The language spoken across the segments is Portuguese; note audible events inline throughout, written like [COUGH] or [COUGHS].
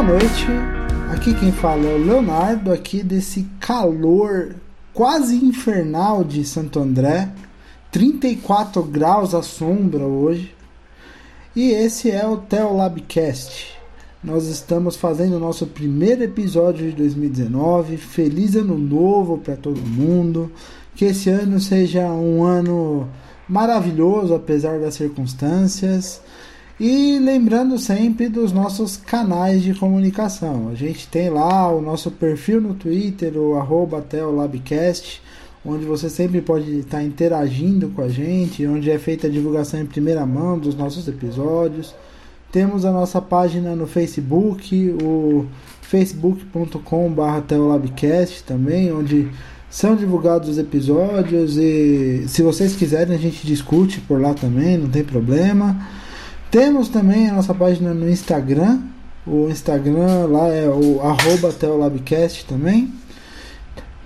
Boa noite. Aqui quem fala é o Leonardo, aqui desse calor quase infernal de Santo André. 34 graus à sombra hoje. E esse é o Teolabcast. Nós estamos fazendo o nosso primeiro episódio de 2019. Feliz ano novo para todo mundo. Que esse ano seja um ano maravilhoso, apesar das circunstâncias. E lembrando sempre dos nossos canais de comunicação. A gente tem lá o nosso perfil no Twitter, o arroba Teolabcast onde você sempre pode estar interagindo com a gente, onde é feita a divulgação em primeira mão dos nossos episódios. Temos a nossa página no Facebook, o facebook.com.br teolabcast também, onde são divulgados os episódios e se vocês quiserem a gente discute por lá também, não tem problema. Temos também a nossa página no Instagram, o Instagram lá é o arroba teolabcast também.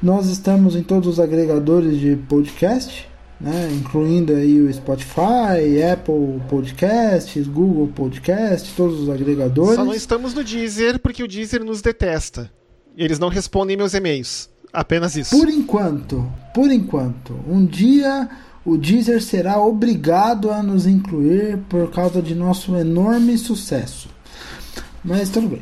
Nós estamos em todos os agregadores de podcast, né, incluindo aí o Spotify, Apple Podcasts, Google Podcasts, todos os agregadores. Só não estamos no Deezer porque o Deezer nos detesta. Eles não respondem meus e-mails. Apenas isso. Por enquanto, por enquanto. Um dia o Deezer será obrigado a nos incluir por causa de nosso enorme sucesso. Mas tudo bem.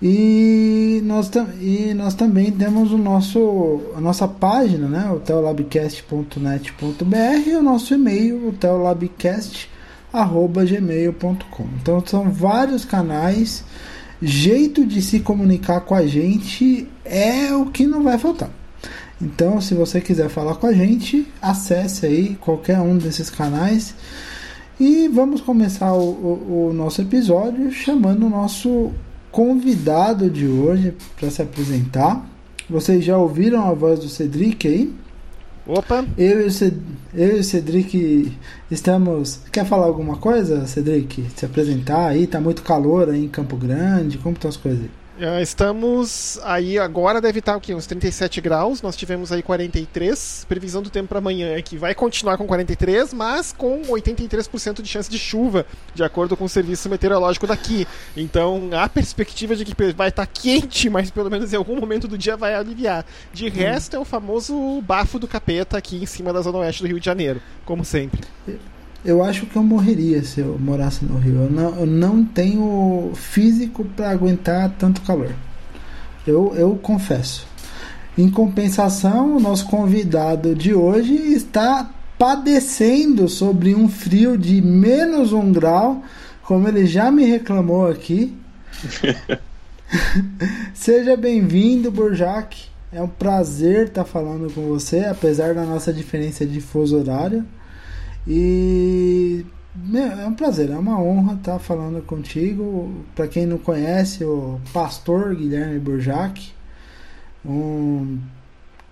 E nós, e nós também temos o nosso, a nossa página, né, o teolabcast.net.br e o nosso e-mail, o teolabcast.gmail.com. Então são vários canais, jeito de se comunicar com a gente é o que não vai faltar. Então, se você quiser falar com a gente, acesse aí qualquer um desses canais. E vamos começar o, o, o nosso episódio chamando o nosso convidado de hoje para se apresentar. Vocês já ouviram a voz do Cedric aí? Opa! Eu e, o Ced... eu e o Cedric estamos. Quer falar alguma coisa, Cedric? Se apresentar aí? Tá muito calor aí em Campo Grande? Como estão as coisas aí? Uh, estamos aí agora deve estar o quê? Uns 37 graus. Nós tivemos aí 43. Previsão do tempo para amanhã é que vai continuar com 43, mas com 83% de chance de chuva, de acordo com o serviço meteorológico daqui. Então há perspectiva de que vai estar quente, [LAUGHS] mas pelo menos em algum momento do dia vai aliviar. De resto é o famoso bafo do capeta aqui em cima da zona oeste do Rio de Janeiro, como sempre. Eu acho que eu morreria se eu morasse no Rio. Eu não, eu não tenho físico para aguentar tanto calor. Eu, eu confesso. Em compensação, o nosso convidado de hoje está padecendo sobre um frio de menos um grau, como ele já me reclamou aqui. [LAUGHS] Seja bem-vindo, Burjac. É um prazer estar falando com você, apesar da nossa diferença de fuso horário. E é um prazer, é uma honra estar falando contigo. Para quem não conhece, o pastor Guilherme Burjac, um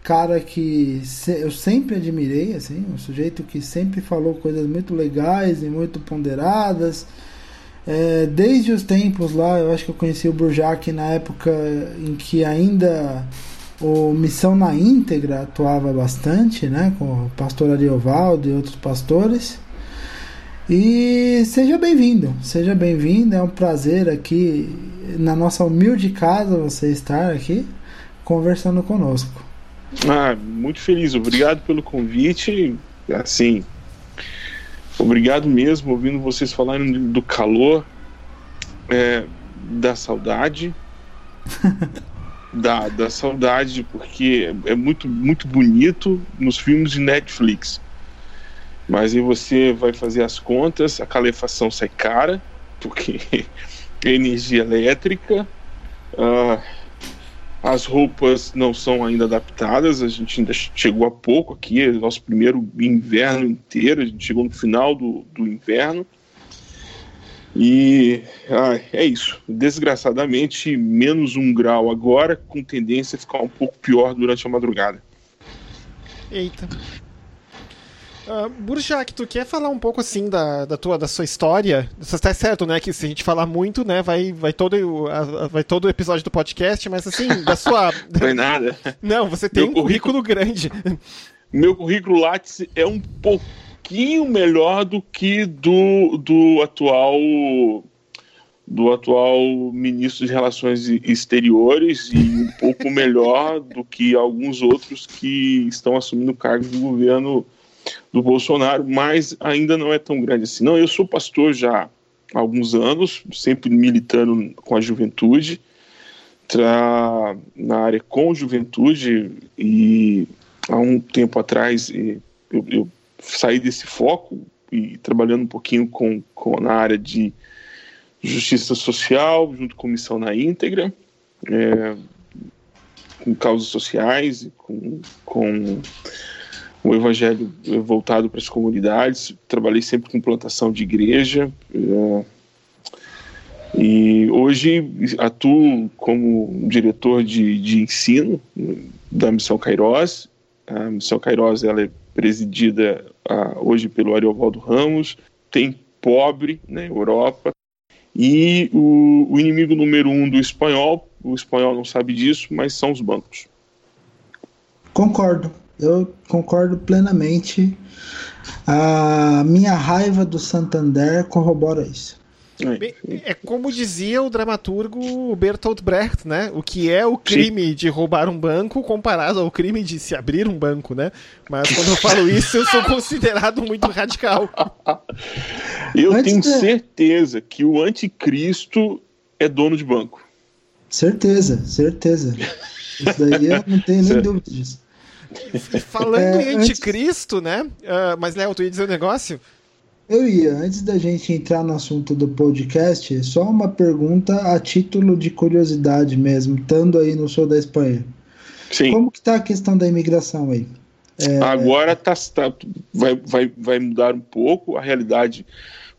cara que eu sempre admirei, assim, um sujeito que sempre falou coisas muito legais e muito ponderadas. É, desde os tempos lá, eu acho que eu conheci o Burjac na época em que ainda o Missão na Íntegra atuava bastante, né, com o pastor Ariovaldo e outros pastores. E seja bem-vindo, seja bem-vindo, é um prazer aqui na nossa humilde casa você estar aqui conversando conosco. Ah, muito feliz, obrigado pelo convite. Assim, obrigado mesmo ouvindo vocês falarem do calor, é, da saudade. [LAUGHS] da, da saudade, porque é muito, muito bonito nos filmes de Netflix. Mas aí você vai fazer as contas, a calefação sai cara, porque é [LAUGHS] energia elétrica, uh, as roupas não são ainda adaptadas, a gente ainda chegou há pouco aqui, é nosso primeiro inverno inteiro, a gente chegou no final do, do inverno. E ah, é isso. Desgraçadamente, menos um grau agora, com tendência a ficar um pouco pior durante a madrugada. Eita. Uh, Burjak, tu quer falar um pouco assim da, da, tua, da sua história? Você está certo, né? Que se a gente falar muito, né, vai, vai, todo, a, vai todo o episódio do podcast, mas assim, da sua. [LAUGHS] Não é nada. Não, você tem Meu um currículo, currículo grande. Meu currículo Lattes é um pouco pouquinho melhor do que do, do atual do atual ministro de Relações Exteriores e um [LAUGHS] pouco melhor do que alguns outros que estão assumindo cargos do governo do Bolsonaro, mas ainda não é tão grande assim. Não, eu sou pastor já há alguns anos, sempre militando com a juventude, tra... na área com juventude, e há um tempo atrás eu, eu saí desse foco e trabalhando um pouquinho com, com na área de justiça social, junto com missão na íntegra, é, com causas sociais, com, com o evangelho voltado para as comunidades. Trabalhei sempre com plantação de igreja. É, e hoje atuo como diretor de, de ensino da Missão Cairós. A Missão Cairós ela é presidida uh, hoje pelo Ariovaldo Ramos. Tem pobre na né, Europa. E o, o inimigo número um do espanhol, o espanhol não sabe disso, mas são os bancos. Concordo. Eu concordo plenamente. A minha raiva do Santander corrobora isso. É, é como dizia o dramaturgo Bertolt Brecht, né? O que é o crime Sim. de roubar um banco comparado ao crime de se abrir um banco, né? Mas quando eu falo isso, eu sou considerado muito radical. Eu Antes tenho de... certeza que o anticristo é dono de banco. Certeza, certeza. Isso daí eu não tenho nem dúvida disso. Falando é, em anticristo, antes... né? Uh, mas, Léo, tu ia dizer um negócio? Eu ia, antes da gente entrar no assunto do podcast, só uma pergunta a título de curiosidade mesmo, estando aí no sul da Espanha. Sim. Como que tá a questão da imigração aí? É... Agora tá, tá, vai, vai, vai mudar um pouco a realidade,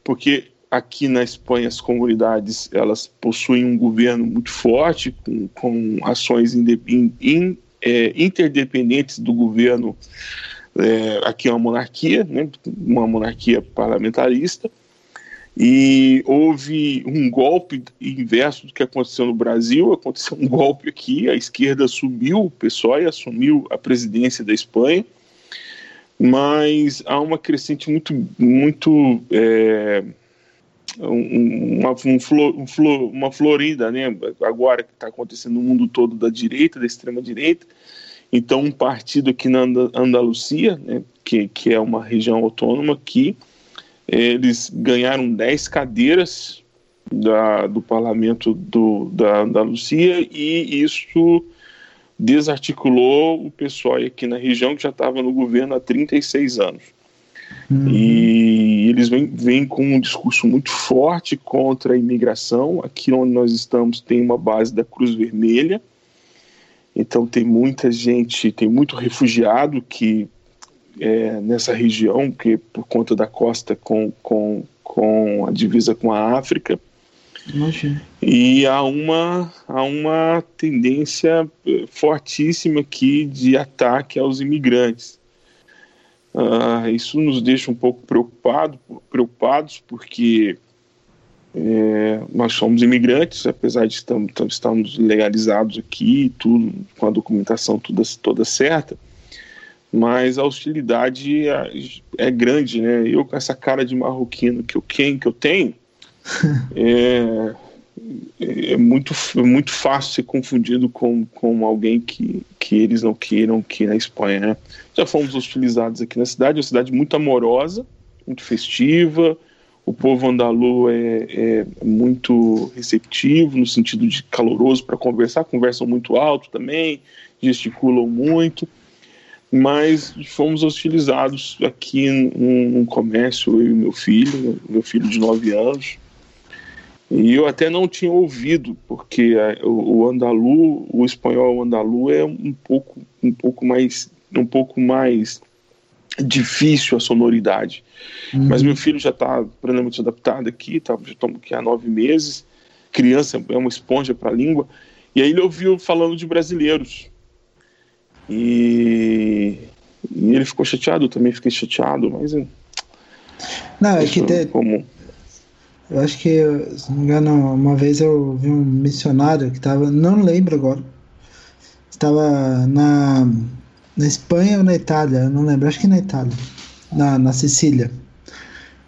porque aqui na Espanha as comunidades elas possuem um governo muito forte, com, com ações in, in, é, interdependentes do governo. É, aqui é uma monarquia, né, uma monarquia parlamentarista, e houve um golpe inverso do que aconteceu no Brasil. Aconteceu um golpe aqui, a esquerda subiu o PSOE assumiu a presidência da Espanha, mas há uma crescente muito, muito é, uma, um flor, um flor, uma florida, né? Agora que está acontecendo no mundo todo da direita, da extrema direita. Então, um partido aqui na Andalucia, né, que, que é uma região autônoma, que eles ganharam 10 cadeiras da, do parlamento do, da Andalucia e isso desarticulou o pessoal aqui na região que já estava no governo há 36 anos. Uhum. E eles vêm, vêm com um discurso muito forte contra a imigração. Aqui onde nós estamos tem uma base da Cruz Vermelha, então tem muita gente, tem muito refugiado que é, nessa região, que por conta da costa com, com, com a divisa com a África. Imagina. E há uma, há uma tendência eh, fortíssima aqui de ataque aos imigrantes. Uh, isso nos deixa um pouco preocupado, preocupados, porque é, nós somos imigrantes, apesar de estamos, estarmos legalizados aqui, tudo com a documentação toda, toda certa, mas a hostilidade é, é, grande, né? Eu com essa cara de marroquino que eu, quem, que eu tenho, [LAUGHS] é, é, muito, é muito fácil ser confundido com, com alguém que, que eles não queiram aqui na Espanha, né? Já fomos hostilizados aqui na cidade, uma cidade muito amorosa, muito festiva, o povo andalu é, é muito receptivo, no sentido de caloroso para conversar, conversam muito alto também, gesticulam muito, mas fomos hostilizados aqui num, num comércio, eu e meu filho, meu filho de 9 anos, e eu até não tinha ouvido, porque a, o, o andalu, o espanhol andalu é um pouco, um pouco mais, um pouco mais difícil a sonoridade. Uhum. Mas meu filho já está plenamente adaptado aqui, tá, já estamos aqui há nove meses. Criança é uma esponja para a língua. E aí ele ouviu falando de brasileiros. E, e ele ficou chateado, eu também fiquei chateado, mas. Não, é que te... comum. Eu acho que, se não me engano, uma vez eu vi um missionário que estava, não lembro agora, estava na na Espanha ou na Itália, eu não lembro, acho que na Itália, na, na Sicília.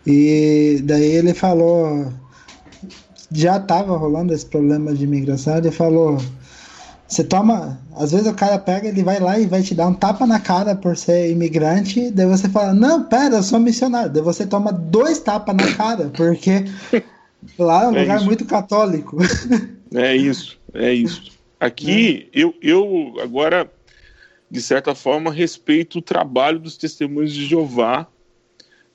E daí ele falou já tava rolando esse problema de imigração, ele falou. Você toma. Às vezes o cara pega, ele vai lá e vai te dar um tapa na cara por ser imigrante. Daí você fala, não, pera, eu sou missionário. Daí você toma dois tapas na cara, porque lá é um é lugar isso. muito católico. É isso, é isso. Aqui, é. eu, eu agora, de certa forma, respeito o trabalho dos testemunhos de Jeová.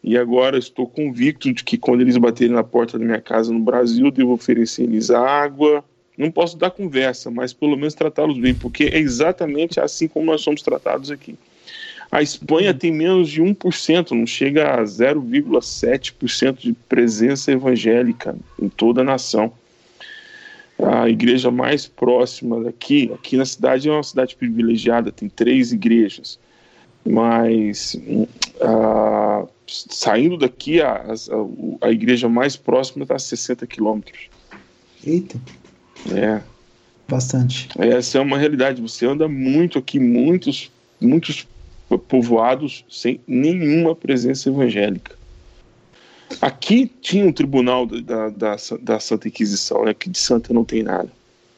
E agora estou convicto de que quando eles baterem na porta da minha casa no Brasil, devo oferecer eles água, não posso dar conversa, mas pelo menos tratá-los bem, porque é exatamente assim como nós somos tratados aqui. A Espanha tem menos de 1%, não chega a 0,7% de presença evangélica em toda a nação. A igreja mais próxima daqui, aqui na cidade é uma cidade privilegiada, tem três igrejas, mas uh, saindo daqui, a, a, a igreja mais próxima está a 60 quilômetros. Eita! É. Bastante. Essa é uma realidade. Você anda muito aqui, muitos, muitos povoados sem nenhuma presença evangélica. Aqui tinha um tribunal da, da, da Santa Inquisição, né? Que de Santa não tem nada.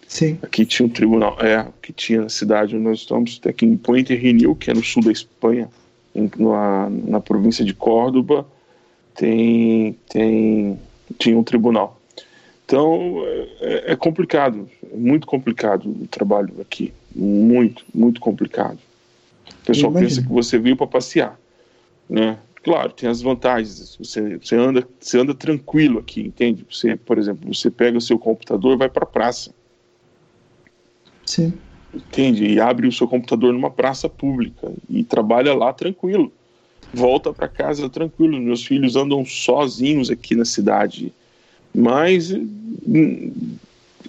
Sim. Aqui tinha um tribunal, é, que tinha na cidade onde nós estamos, aqui em Puente Renil, que é no sul da Espanha, em, na, na província de Córdoba, tem, tem, tinha um tribunal. Então é, é complicado, é muito complicado o trabalho aqui, muito, muito complicado. O pessoal pensa que você veio para passear, né? Claro, tem as vantagens. Você, você anda, você anda tranquilo aqui, entende? Você, por exemplo, você pega o seu computador e vai para a praça. Sim. Entende? E abre o seu computador numa praça pública e trabalha lá tranquilo. Volta para casa tranquilo. Meus filhos andam sozinhos aqui na cidade mas,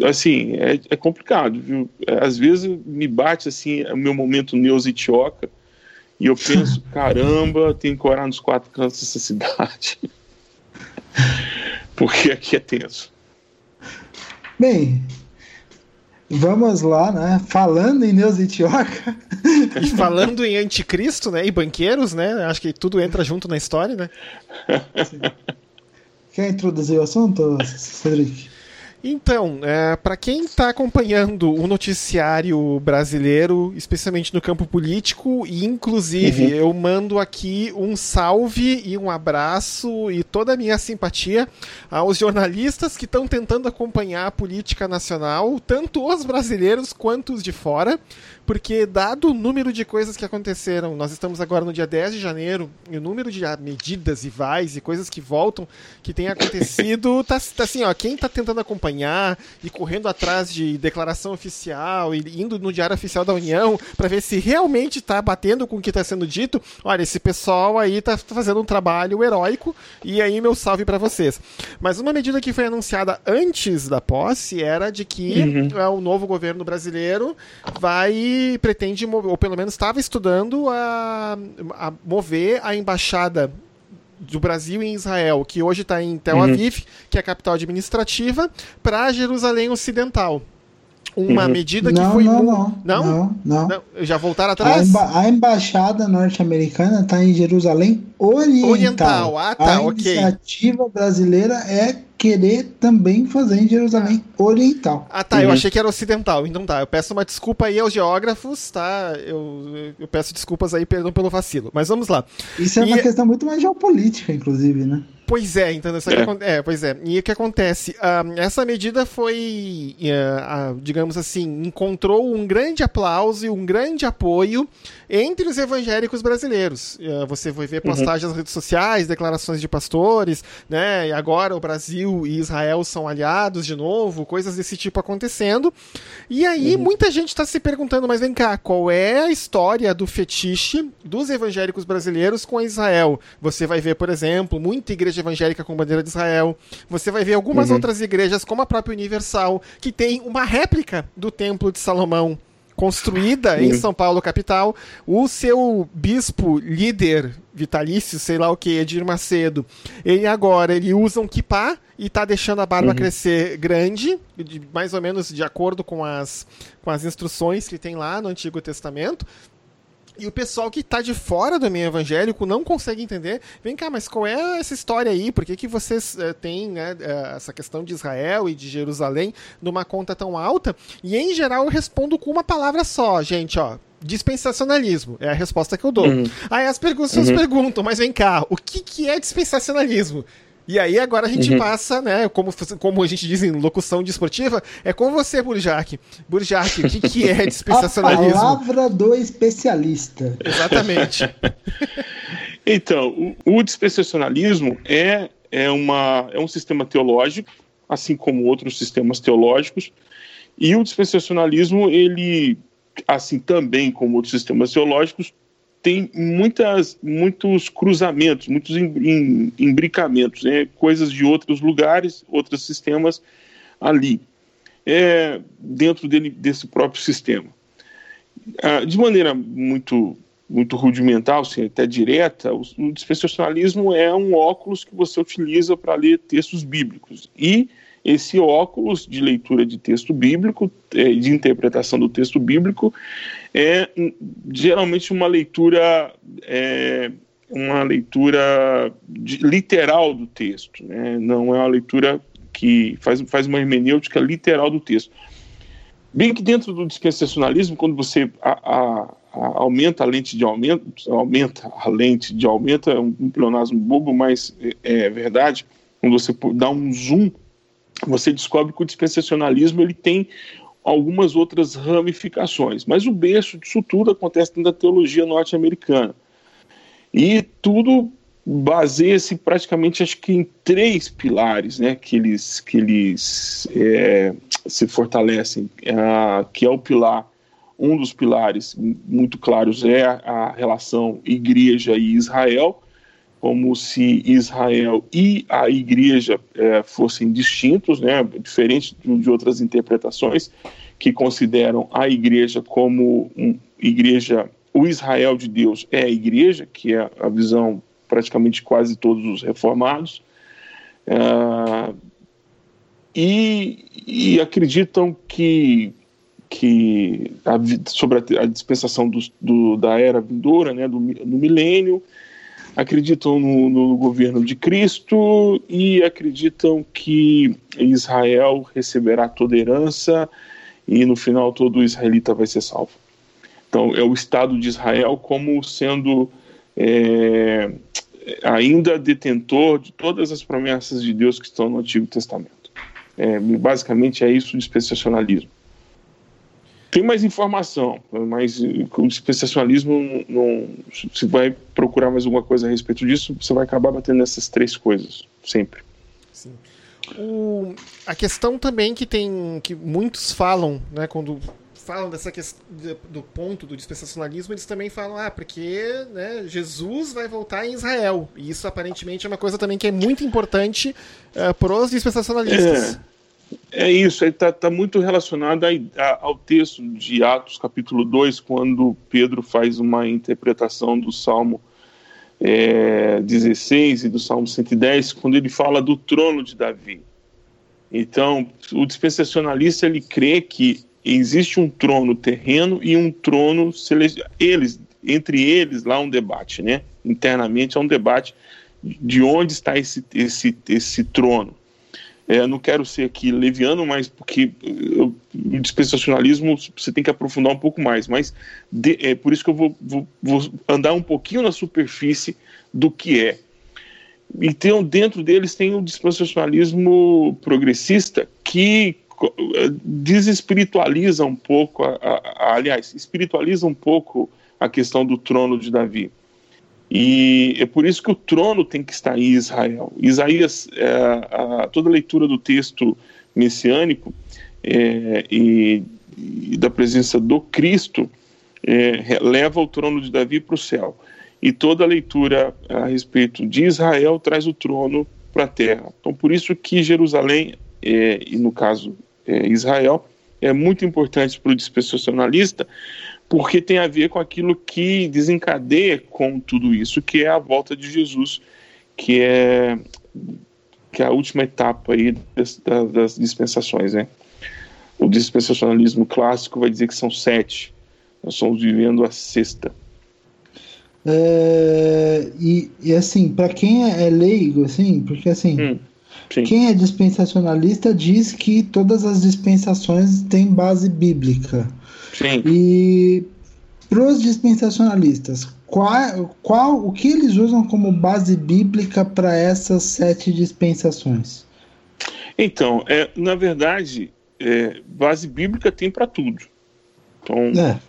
assim, é, é complicado, viu? Às vezes me bate, assim, o meu momento neusitioca e eu penso, [LAUGHS] caramba, tenho que orar nos quatro cantos dessa cidade. [LAUGHS] Porque aqui é tenso. Bem, Vamos lá, né? Falando em Neusitioca. E falando em anticristo, né? E banqueiros, né? Acho que tudo entra junto na história, né? Sim. Quer introduzir o assunto, Cedric? Então, é, para quem está acompanhando o noticiário brasileiro, especialmente no campo político, e inclusive uhum. eu mando aqui um salve e um abraço e toda a minha simpatia aos jornalistas que estão tentando acompanhar a política nacional, tanto os brasileiros quanto os de fora, porque dado o número de coisas que aconteceram, nós estamos agora no dia 10 de janeiro, e o número de medidas e vais e coisas que voltam, que tem [COUGHS] acontecido, tá, tá assim, ó, quem tá tentando acompanhar e correndo atrás de declaração oficial e indo no Diário Oficial da União para ver se realmente tá batendo com o que tá sendo dito, olha, esse pessoal aí tá fazendo um trabalho heróico e aí meu salve para vocês. Mas uma medida que foi anunciada antes da posse era de que uhum. É, o novo governo brasileiro vai pretende, ou pelo menos estava estudando, a, a mover a embaixada do Brasil em Israel, que hoje está em Tel uhum. Aviv, uhum. que é a capital administrativa, para Jerusalém Ocidental. Uma uhum. medida que não, foi. Não, não, não, não, não. não. Já voltaram atrás? A, emba a embaixada norte-americana está em Jerusalém Oriental. Oriental, ah, tá, a ok. A iniciativa brasileira é querer também fazer em Jerusalém Oriental. Ah, tá. Uhum. Eu achei que era ocidental. Então tá. Eu peço uma desculpa aí aos geógrafos, tá? Eu, eu peço desculpas aí, perdão pelo vacilo. Mas vamos lá. Isso é e... uma questão muito mais geopolítica, inclusive, né? Pois é, então isso é. é. pois é. E o que acontece? Uh, essa medida foi, uh, uh, digamos assim, encontrou um grande aplauso e um grande apoio entre os evangélicos brasileiros. você vai ver uhum. postagens uhum. nas redes sociais, declarações de pastores, né? E agora o Brasil e Israel são aliados de novo, coisas desse tipo acontecendo. E aí uhum. muita gente está se perguntando, mas vem cá, qual é a história do fetiche dos evangélicos brasileiros com Israel? Você vai ver, por exemplo, muita igreja evangélica com bandeira de Israel. Você vai ver algumas uhum. outras igrejas, como a própria Universal, que tem uma réplica do Templo de Salomão construída em São Paulo, capital. O seu bispo líder vitalício, sei lá o que, Edir Macedo, ele agora ele usa um kippah e tá deixando a barba uhum. crescer grande, mais ou menos de acordo com as, com as instruções que tem lá no Antigo Testamento. E o pessoal que está de fora do meio evangélico não consegue entender. Vem cá, mas qual é essa história aí? Por que, que vocês uh, têm né, uh, essa questão de Israel e de Jerusalém numa conta tão alta? E em geral eu respondo com uma palavra só, gente, ó. Dispensacionalismo é a resposta que eu dou. Uhum. Aí as pessoas uhum. perguntam, mas vem cá, o que, que é dispensacionalismo? E aí agora a gente uhum. passa, né, como, como a gente diz em locução desportiva, é com você, Burjac. Burjac, o que, que é dispensacionalismo? [LAUGHS] A palavra do especialista. Exatamente. [LAUGHS] então, o, o, dispensacionalismo é, é, uma, é um sistema teológico, assim como outros sistemas teológicos, e o dispensacionalismo, ele, assim também como outros sistemas teológicos, tem muitas, muitos cruzamentos, muitos imbricamentos, né? coisas de outros lugares, outros sistemas ali, é, dentro dele, desse próprio sistema. Ah, de maneira muito, muito rudimental, assim, até direta, o, o dispensacionalismo é um óculos que você utiliza para ler textos bíblicos. E esse óculos de leitura de texto bíblico, é, de interpretação do texto bíblico, é geralmente uma leitura é, uma leitura de, literal do texto, né? não é uma leitura que faz, faz uma hermenêutica literal do texto. Bem que dentro do dispensacionalismo, quando você a, a, a aumenta a lente de aumento, aumenta a lente de aumento, é um, um pleonasmo bobo, mas é, é verdade, quando você dá um zoom você descobre que o dispensacionalismo ele tem algumas outras ramificações, mas o berço disso tudo acontece dentro da teologia norte-americana. E tudo baseia-se praticamente, acho que em três pilares, né, que eles, que eles é, se fortalecem, é, que é o pilar, um dos pilares muito claros é a relação igreja e Israel, como se Israel e a igreja é, fossem distintos, né, diferente de outras interpretações que consideram a igreja como um, igreja, o Israel de Deus é a igreja, que é a visão praticamente quase todos os reformados, é, e, e, acreditam que que a, sobre a, a dispensação do, do, da era vindoura, né, do, do milênio, acreditam no, no, governo de Cristo e acreditam que Israel receberá toda herança e no final todo israelita vai ser salvo. Então é o Estado de Israel como sendo é, ainda detentor de todas as promessas de Deus que estão no Antigo Testamento. É, basicamente é isso o dispensacionalismo. Tem mais informação, mas o dispensacionalismo, não, se vai procurar mais alguma coisa a respeito disso, você vai acabar batendo nessas três coisas, sempre. Sim. O, a questão também que tem, que muitos falam, né, quando falam dessa questão do ponto do dispensacionalismo, eles também falam, ah, porque né, Jesus vai voltar em Israel. E isso aparentemente é uma coisa também que é muito importante uh, para os dispensacionalistas. É. É isso, está tá muito relacionado a, a, ao texto de Atos, capítulo 2, quando Pedro faz uma interpretação do Salmo é, 16 e do Salmo 110, quando ele fala do trono de Davi. Então, o dispensacionalista ele crê que existe um trono terreno e um trono celestial. Eles, entre eles, lá um debate, né? Internamente é um debate de onde está esse, esse, esse trono. É, não quero ser aqui leviano, mas porque o dispensacionalismo você tem que aprofundar um pouco mais. Mas de, é por isso que eu vou, vou, vou, andar um pouquinho na superfície do que é. Então, dentro deles tem o dispensacionalismo progressista que desespiritualiza um pouco, a, a, a, aliás, espiritualiza um pouco a questão do trono de Davi. E é por isso que o trono tem que estar em Israel. Isaías, é, a, toda a leitura do texto messiânico é, e, e, da presença do Cristo é, leva o trono de Davi para o céu. E toda a leitura a respeito de Israel traz o trono para a terra. Então, por isso que Jerusalém, é, e no caso é, Israel, é muito importante para o dispensacionalista, porque tem a ver com aquilo que desencadeia com tudo isso, que é a volta de Jesus, que é, que é a última etapa aí das, das dispensações, né? O dispensacionalismo clássico vai dizer que são sete, nós estamos vivendo a sexta. É, e, e, assim, para quem é, é, leigo, assim, porque assim, hum, quem é dispensacionalista diz que todas as dispensações têm base bíblica. Sim. E para os dispensacionalistas, qual, qual, o que eles usam como base bíblica para essas sete dispensações? Então, é, na verdade, é, base bíblica tem para tudo. Então, é.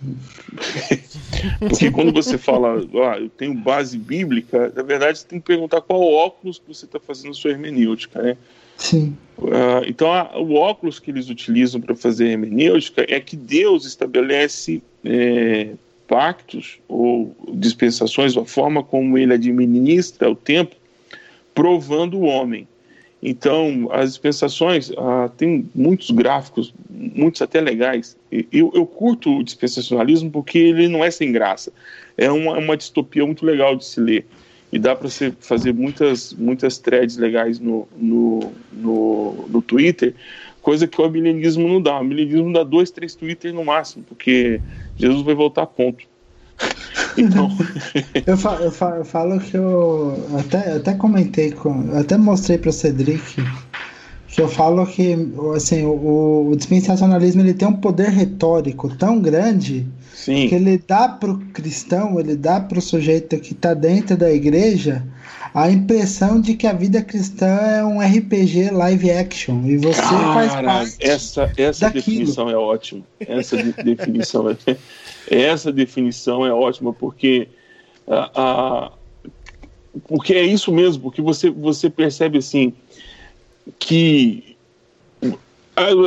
[LAUGHS] porque quando você fala, ah, eu tenho base bíblica, na verdade você tem que perguntar qual óculos que você está fazendo sua hermenêutica, né? Sim. Uh, então, a, o óculos que eles utilizam para fazer hermenêutica é que Deus estabelece é, pactos ou dispensações, a forma como ele administra o tempo, provando o homem. Então, as dispensações, ah, tem muitos gráficos, muitos até legais. Eu, eu curto o dispensacionalismo porque ele não é sem graça. É uma, uma distopia muito legal de se ler. E dá para você fazer muitas, muitas threads legais no, no, no, no Twitter, coisa que o amilenismo não dá. O amilenismo dá dois, três Twitter no máximo, porque Jesus vai voltar ponto. [LAUGHS] Então. [LAUGHS] eu, falo, eu, falo, eu, falo, que eu até, até comentei com. até mostrei para o Cedric eu falo que assim, o, o, dispensacionalismo ele tem um poder retórico tão grande Sim. que ele dá para o cristão, ele dá para o sujeito que está dentro da igreja a impressão de que a vida cristã é um RPG live action. E você Cara, faz parte essa essa definição é ótima. Essa de, definição é [LAUGHS] essa definição é ótima porque a, a, porque é isso mesmo, porque você, você percebe assim que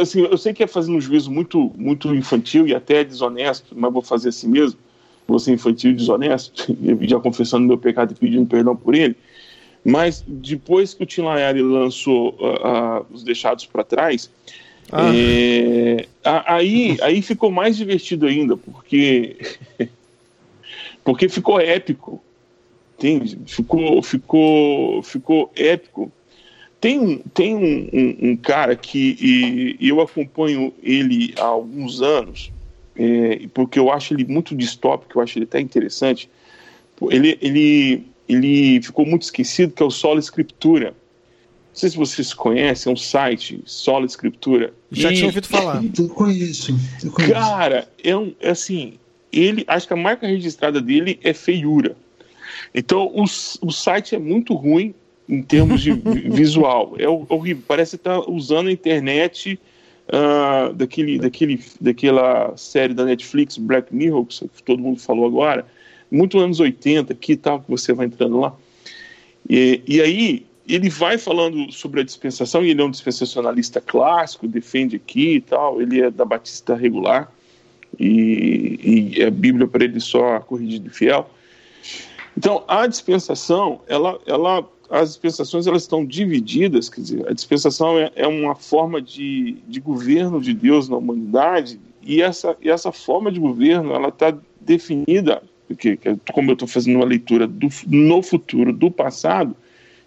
assim, eu sei que é fazendo um juízo muito, muito infantil e até desonesto, mas vou fazer assim mesmo, vou ser infantil e desonesto, [LAUGHS] já confessando meu pecado e pedindo perdão por ele, mas depois que o Tim Layari lançou uh, uh, Os Deixados para Trás, ah. É, aí, aí ficou mais divertido ainda, porque [LAUGHS] porque ficou épico, entende? Ficou, ficou, ficou épico. Tem um, tem um, um, um cara que e, eu acompanho ele há alguns anos, é, porque eu acho ele muito distópico, eu acho ele até interessante. Ele, ele, ele ficou muito esquecido, que é o Solo Escritura. Não sei se vocês conhecem, é um site, Solo Escritura. Já e... tinha ouvido falar. Eu conheço, eu conheço. Cara, é, um, é assim, ele, acho que a marca registrada dele é feiura. Então, o, o site é muito ruim em termos de visual. É horrível. Parece estar tá usando a internet uh, daquele, daquele, daquela série da Netflix, Black Mirror, que todo mundo falou agora. Muito anos 80, que tal, que você vai entrando lá. E, e aí, ele vai falando sobre a dispensação, e ele é um dispensacionalista clássico, defende aqui e tal, ele é da Batista regular, e, e a Bíblia para ele só corrigida e fiel. Então, a dispensação, ela, ela, as dispensações elas estão divididas, quer dizer, a dispensação é, é uma forma de, de governo de Deus na humanidade, e essa, e essa forma de governo, ela está definida, porque, como eu estou fazendo uma leitura do, no futuro, do passado,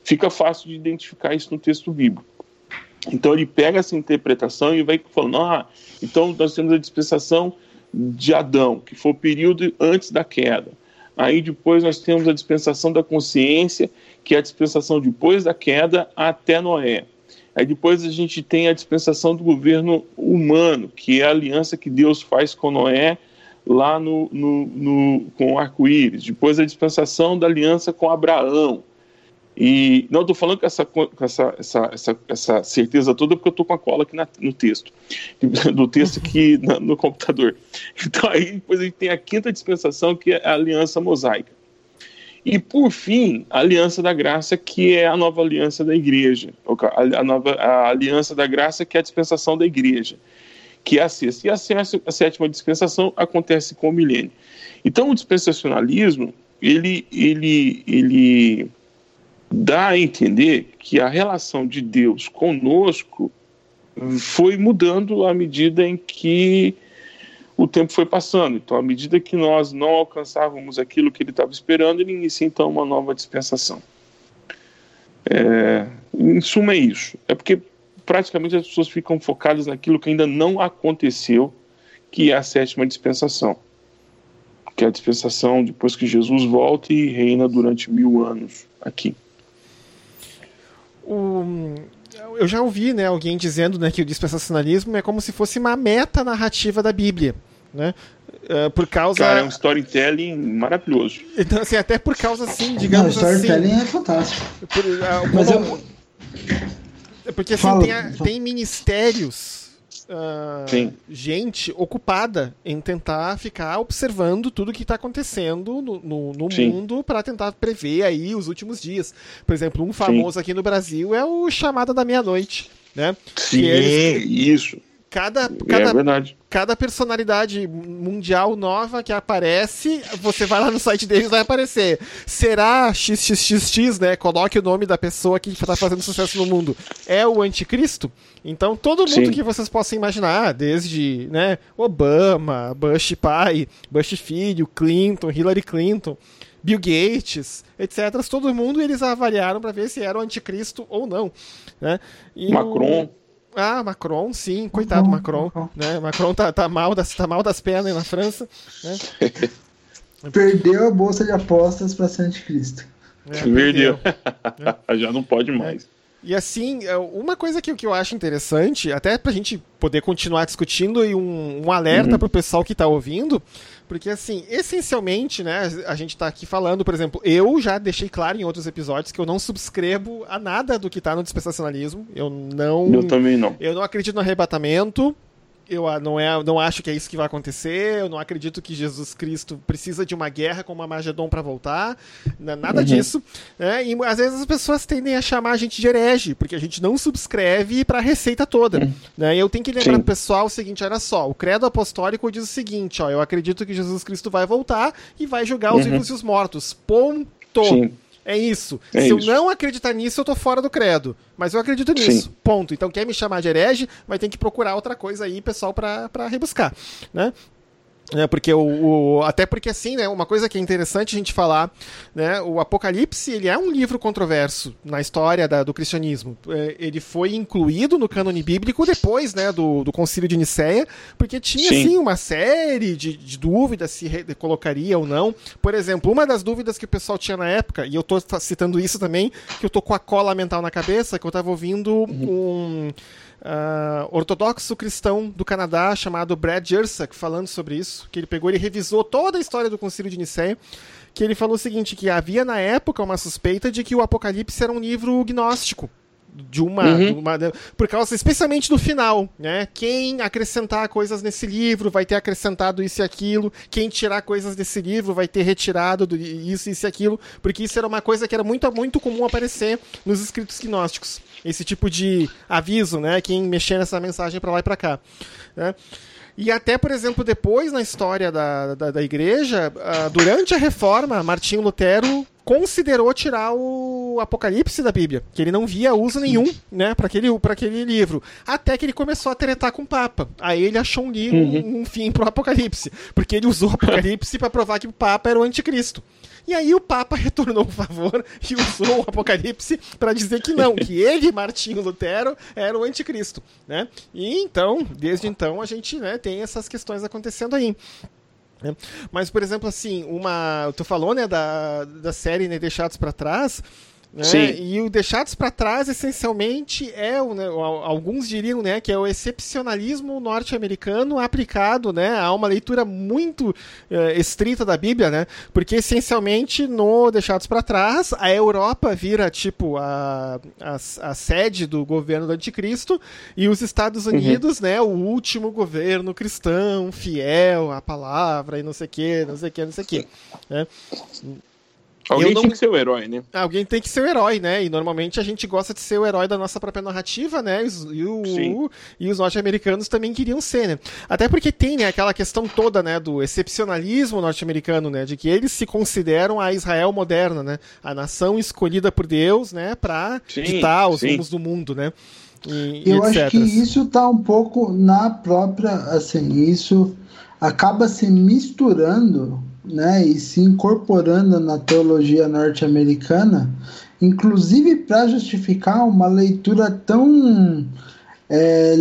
fica fácil de identificar isso no texto bíblico. Então ele pega essa interpretação e vai falando, ah, então nós temos a dispensação de Adão, que foi o período antes da queda. Aí depois nós temos a dispensação da consciência, que é a dispensação depois da queda até Noé. Aí depois a gente tem a dispensação do governo humano, que é a aliança que Deus faz com Noé lá no, no, no com o arco-íris. Depois a dispensação da aliança com Abraão. E não estou falando com, essa, com essa, essa, essa, essa, certeza toda porque eu estou com a cola aqui na, no texto, [LAUGHS] do texto aqui na, no computador. Então aí depois a gente tem a quinta dispensação que é a aliança mosaica. E por fim, a aliança da graça, que é a nova aliança da igreja, a, nova, a aliança da graça, que é a dispensação da igreja, que é a sexta. E a, a sétima dispensação acontece com o milênio. Então o dispensacionalismo, ele, ele, ele dá a entender que a relação de Deus conosco foi mudando à medida em que o tempo foi passando. Então, à medida que nós não alcançávamos aquilo que ele estava esperando, ele inicia então uma nova dispensação. É, em suma, é isso. É porque praticamente as pessoas ficam focadas naquilo que ainda não aconteceu, que é a sétima dispensação. que é a dispensação depois que Jesus volta e reina durante mil anos aqui. O, eu já ouvi né, alguém dizendo né, que o dispensacionalismo é como se fosse uma meta narrativa da Bíblia. Né? Uh, por causa. Cara, é um storytelling maravilhoso. Então, assim, até por causa, assim, digamos Não, storytelling assim. é fantástico. Por, uh, Mas como, eu... Porque assim, Fala, tem, a, tem ministérios. Uh, gente ocupada em tentar ficar observando tudo que está acontecendo no, no, no Sim. mundo para tentar prever aí os últimos dias. Por exemplo, um famoso aqui no Brasil é o Chamada da Meia-Noite. Né? Sim, eles- isso. Cada, É cada, cada personalidade mundial nova que aparece, você vai lá no site deles vai aparecer. Será XXXX, né? Coloque o nome da pessoa que está fazendo sucesso no mundo. É o anticristo? Então todo mundo Sim. que vocês possam imaginar, desde né, Obama, Bush pai, Bush filho, Clinton, Hillary Clinton, Bill Gates, etc. Todo mundo eles avaliaram para ver se era o anticristo ou não. Né? E o- Macron. Ah, Macron, sim, coitado Macron. Macron. Né? Macron tá, tá, mal das, tá mal das pernas aí na França. Né? [LAUGHS] Perdeu a bolsa de apostas para ser anticristo. É, Perdeu. perdeu. [LAUGHS] Já não pode mais. E assim, é, uma coisa que, que eu acho interessante, até pra gente poder continuar discutindo e um, um alerta Uhum. pro pessoal que tá ouvindo, porque assim, essencialmente, né, a gente tá aqui falando, por exemplo, eu já deixei claro em outros episódios que eu não subscrevo a nada do que tá no dispensacionalismo. Eu não. Eu também não. Eu não acredito no arrebatamento. Eu ah, não, é, não acho que é isso que vai acontecer. Eu não acredito que Jesus Cristo precisa de uma guerra como a Magedon para voltar. N- Nada Uhum. disso. né? E às vezes as pessoas tendem a chamar a gente de herege, porque a gente não subscreve para a receita toda. Né? E eu tenho que lembrar Sim. pro pessoal o seguinte: olha só, o credo apostólico diz o seguinte: ó, eu acredito que Jesus Cristo vai voltar e vai julgar os Uhum. vivos e os mortos. Ponto. Sim. É isso. É Se eu isso. não acreditar nisso, eu tô fora do credo. Mas eu acredito nisso. Sim. Ponto. Então, quer me chamar de herege, vai ter que procurar outra coisa aí, pessoal, pra rebuscar. Né? É, porque o, o- até porque assim, né, uma coisa que é interessante a gente falar, né, o Apocalipse ele é um livro controverso na história da- do cristianismo. É, ele foi incluído no cânone bíblico depois, né, do, do Concílio de Nicéia, porque tinha Sim. assim uma série de, de dúvidas se re- colocaria ou não. Por exemplo, uma das dúvidas que o pessoal tinha na época, e eu tô fa- citando isso também, que eu tô com a cola mental na cabeça, que eu tava ouvindo um ah, ortodoxo cristão do Canadá chamado Brad Jersak falando sobre isso, que ele pegou e revisou toda a história do Concílio de Nicéia, que ele falou o seguinte, que havia na época uma suspeita de que o Apocalipse era um livro gnóstico. De uma, Uhum. de uma- por causa especialmente do final, né? Quem acrescentar coisas nesse livro vai ter acrescentado isso e aquilo, quem tirar coisas desse livro vai ter retirado do- isso, isso e aquilo, porque isso era uma coisa que era muito, muito comum aparecer nos escritos gnósticos. Esse tipo de aviso, né? Quem mexer nessa mensagem para lá e para cá. Né? E até, por exemplo, depois na história da, da, da igreja, ah, durante a reforma, Martinho Lutero considerou tirar o Apocalipse da Bíblia, que ele não via uso nenhum, né, para aquele, pra aquele livro. Até que ele começou a tretar com o Papa. Aí ele achou um, livro, um, um fim pro Apocalipse, porque ele usou o Apocalipse para provar que o Papa era o anticristo. E aí o Papa [LAUGHS] retornou o favor e usou o Apocalipse para dizer que não, que ele, Martinho Lutero, era o anticristo, né? E então, desde então, a gente né, tem essas questões acontecendo aí. Né? Mas, por exemplo, assim, uma. Tu falou, né, da, da série né, Deixados para Trás. Né? Sim. E o Deixados para Trás, essencialmente, é, o, né, al- alguns diriam, né, que é o excepcionalismo norte-americano aplicado, né, a uma leitura muito eh, estrita da Bíblia, né, porque essencialmente no Deixados para Trás, a Europa vira, tipo, a, a, a sede do governo do anticristo e os Estados Unidos, né, o último governo cristão, fiel à palavra e não sei o que, não sei o que, não sei o que, né. Alguém não- tinha que ser o herói, né? Alguém tem que ser o herói, né? E normalmente a gente gosta de ser o herói da nossa própria narrativa, né? E os, o- Sim. e os norte-americanos também queriam ser, né? Até porque tem, né, aquela questão toda, né, do excepcionalismo norte-americano, né? De que eles se consideram a Israel moderna, né? A nação escolhida por Deus, né? Pra Sim, ditar os sim. rumos do mundo, né? E, e Eu acho que isso tá um pouco na própria, assim, isso acaba se misturando, né, e se incorporando na teologia norte-americana, inclusive para justificar uma leitura tão é,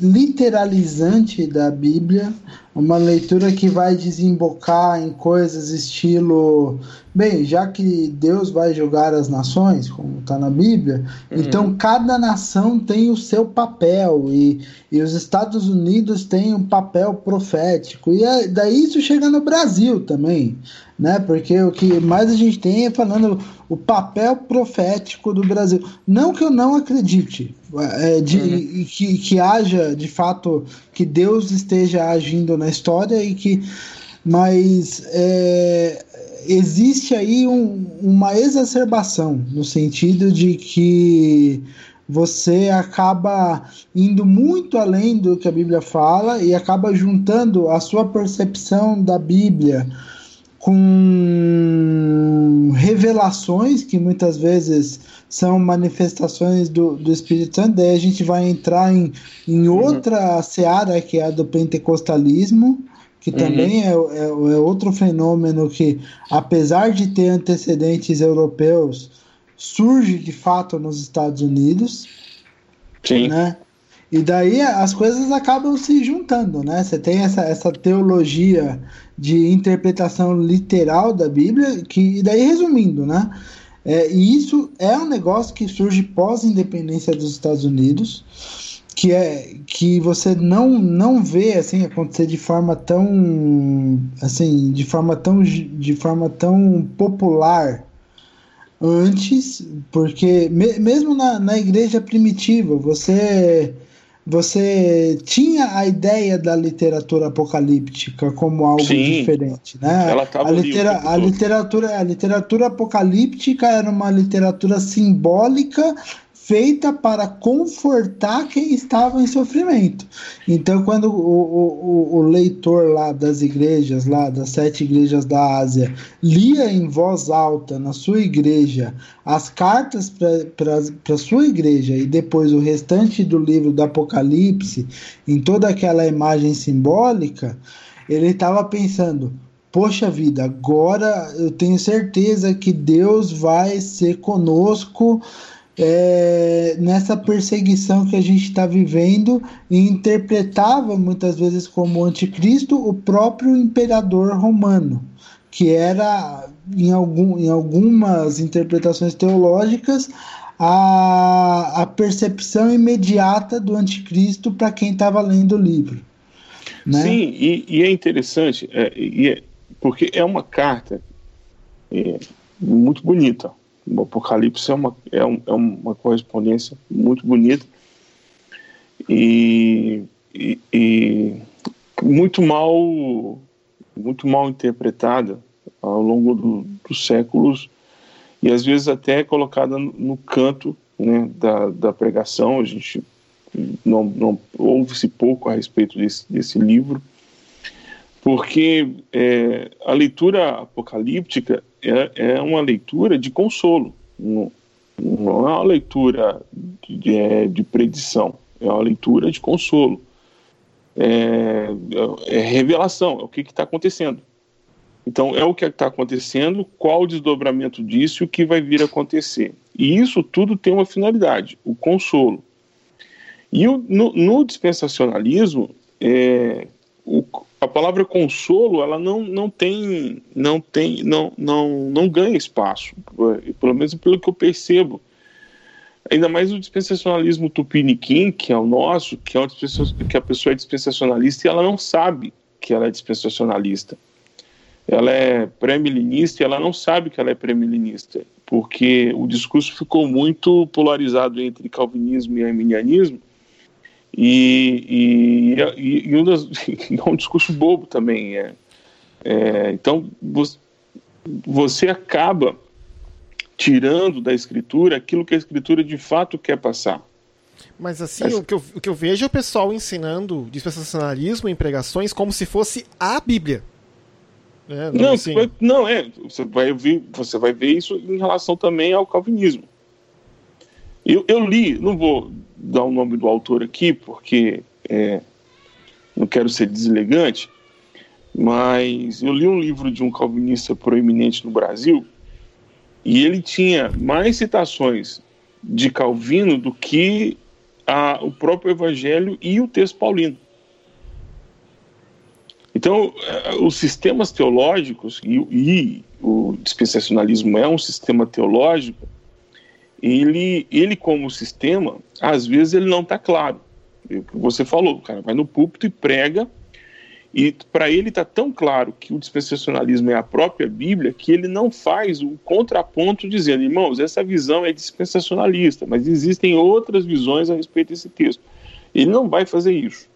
literalizante da Bíblia, uma leitura que vai desembocar em coisas estilo, bem, já que Deus vai julgar as nações, como está na Bíblia, uhum. então cada nação tem o seu papel e, e os Estados Unidos têm um papel profético e é, daí isso chega no Brasil também, né? Porque o que mais a gente tem é falando o papel profético do Brasil. Não que eu não acredite é, de, uhum. que, que haja de fato que Deus esteja agindo na história e que mas é, existe aí um, uma exacerbação no sentido de que você acaba indo muito além do que a Bíblia fala e acaba juntando a sua percepção da Bíblia com revelações que muitas vezes são manifestações do, do Espírito Santo, daí a gente vai entrar em, em uhum. outra seara que é a do pentecostalismo, que uhum. também é, é, é, outro fenômeno que, apesar de ter antecedentes europeus, surge de fato nos Estados Unidos. Sim. Né? E daí as coisas acabam se juntando, né? Você tem essa, essa teologia de interpretação literal da Bíblia, que e daí resumindo, né? É, e isso é um negócio que surge pós-independência dos Estados Unidos, que é que você não não vê assim acontecer de forma tão assim de forma tão de forma tão popular antes, porque me, mesmo na, na igreja primitiva você você tinha a ideia da literatura apocalíptica como algo Sim, diferente, né? Ela a, litera a literatura a literatura apocalíptica era uma literatura simbólica feita para confortar quem estava em sofrimento. Então, quando o, o, o, leitor lá das igrejas, lá das sete igrejas da Ásia, lia em voz alta na sua igreja as cartas para a sua igreja e depois o restante do livro do Apocalipse, em toda aquela imagem simbólica, ele estava pensando. Poxa vida, agora eu tenho certeza que Deus vai ser conosco é, nessa perseguição que a gente está vivendo e interpretava muitas vezes como anticristo o próprio imperador romano, que era, em, algum, em algumas interpretações teológicas, a, a percepção imediata do anticristo para quem estava lendo o livro. Né? Sim, e, e é interessante, é, e é, porque é uma carta é, muito bonita o Apocalipse é uma, é, um, é uma correspondência muito bonita e, e, e, muito mal muito mal interpretada ao longo do, dos séculos e às vezes até colocada no, no canto né, da, da pregação. A gente não, não ouve-se pouco a respeito desse, desse livro, porque é, a leitura apocalíptica é, é uma leitura de consolo, não, não é uma leitura de, é, de predição, é uma leitura de consolo. É, é revelação, é o que está acontecendo. Então, é o que está acontecendo, qual o desdobramento disso e o que vai vir a acontecer. E isso tudo tem uma finalidade, o consolo. E o, no, no dispensacionalismo, é, o, a palavra consolo ela não, não tem não tem não, não não ganha espaço pelo menos pelo que eu percebo. Ainda mais o dispensacionalismo tupiniquim que é o nosso que é uma que a pessoa é dispensacionalista e ela não sabe que ela é dispensacionalista. Ela é pré-milenista e ela não sabe que ela é pré-milenista porque o discurso ficou muito polarizado entre calvinismo e arminianismo e, e, e, um das, [LAUGHS] é um discurso bobo também. É, é, então, você, acaba tirando da escritura aquilo que a escritura de fato quer passar. Mas assim, Mas... O, que eu, o que eu vejo é o pessoal ensinando dispensacionalismo em pregações como se fosse a Bíblia. É, não, não, assim. não, é. Você vai, ver, você vai ver isso em relação também ao calvinismo. Eu, eu li, não vou dar o nome do autor aqui, porque é, não quero ser deselegante, mas eu li um livro de um calvinista proeminente no Brasil e ele tinha mais citações de Calvino do que a, o próprio Evangelho e o texto paulino. Então, eh, os sistemas teológicos, e, e, o dispensacionalismo é um sistema teológico, ele, ele como sistema, às vezes ele não está claro. Você falou, o cara vai no púlpito e prega, e para ele está tão claro que o dispensacionalismo é a própria Bíblia que ele não faz o contraponto dizendo, irmãos, essa visão é dispensacionalista, mas existem outras visões a respeito desse texto. Ele não vai fazer isso.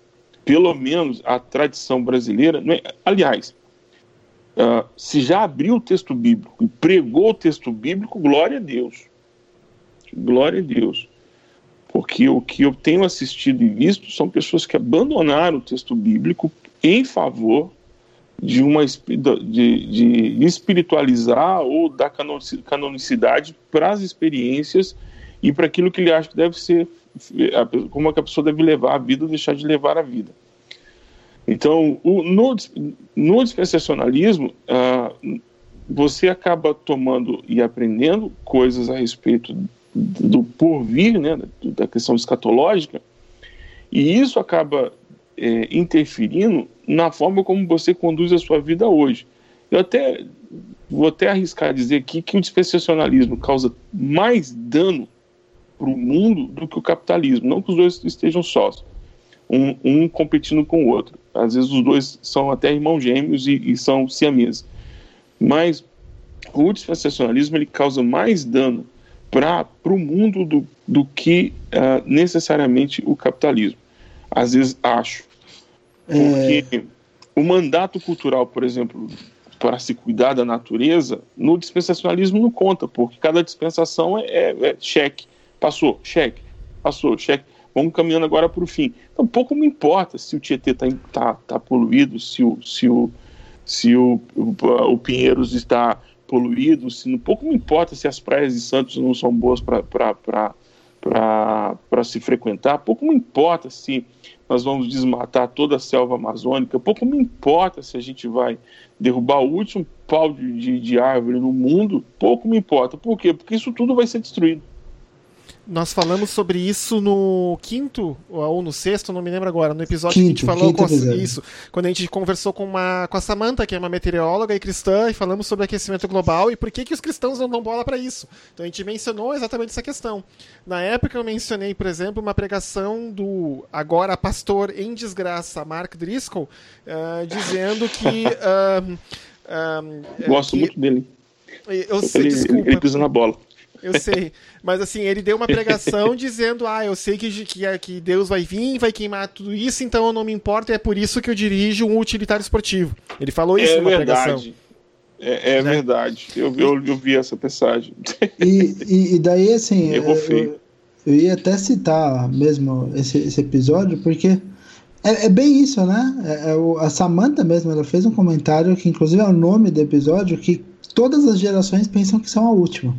Pelo menos a tradição brasileira, é, aliás, uh, se já abriu o texto bíblico e pregou o texto bíblico, glória a Deus. Glória a Deus. Porque o que eu tenho assistido e visto são pessoas que abandonaram o texto bíblico em favor de uma de, de espiritualizar ou dar canonicidade para as experiências e para aquilo que ele acha que deve ser como é que a pessoa deve levar a vida ou deixar de levar a vida. Então, o, no, no dispensacionalismo, uh, você acaba tomando e aprendendo coisas a respeito do porvir, né, da questão escatológica, e isso acaba é, interferindo na forma como você conduz a sua vida hoje. Eu até vou até arriscar dizer aqui que o dispensacionalismo causa mais dano para o mundo do que o capitalismo. Não que os dois estejam sós, um, um, competindo com o outro. Às vezes os dois são até irmãos gêmeos e, e são siameses. Mas o dispensacionalismo ele causa mais dano para o mundo do, do que uh, necessariamente o capitalismo. Às vezes acho. Porque é... o mandato cultural, por exemplo, para se cuidar da natureza, no dispensacionalismo não conta, porque cada dispensação é, é, é cheque. Passou, cheque. Passou, cheque. Vamos caminhando agora para o fim. Então, pouco me importa se o Tietê está tá, tá poluído, se o, se o, se o, o, o Pinheiros está poluído, se, um pouco me importa se as praias de Santos não são boas para se frequentar, pouco me importa se nós vamos desmatar toda a selva amazônica, pouco me importa se a gente vai derrubar o último pau de, de, de árvore no mundo, pouco me importa. Por quê? Porque isso tudo vai ser destruído. Nós falamos sobre isso no quinto ou no sexto, não me lembro agora, no episódio quinto, que a gente falou com a, isso, quando a gente conversou com, uma, com a Samantha, que é uma meteoróloga e cristã, e falamos sobre aquecimento global e por que, que os cristãos não dão bola para isso. Então a gente mencionou exatamente essa questão. Na época eu mencionei, por exemplo, uma pregação do agora pastor em desgraça, Mark Driscoll, uh, dizendo que. [LAUGHS] Uh, uh, Gosto que, muito dele. Eu sei, ele, desculpa. Ele pisa na bola. Eu sei. Mas assim, ele deu uma pregação [LAUGHS] dizendo: Ah, eu sei que, que, que Deus vai vir, vai queimar tudo isso, então eu não me importo, e é por isso que eu dirijo um utilitário esportivo. Ele falou isso é numa verdade. pregação. É, é né? verdade. Eu, eu, eu, vi essa passagem. E, e, e daí, assim, [LAUGHS] eu, eu, eu, ia até citar mesmo esse, esse episódio, porque é, é bem isso, né? É, é a Samantha mesmo, ela fez um comentário que, inclusive, é o nome do episódio, que todas as gerações pensam que são a última.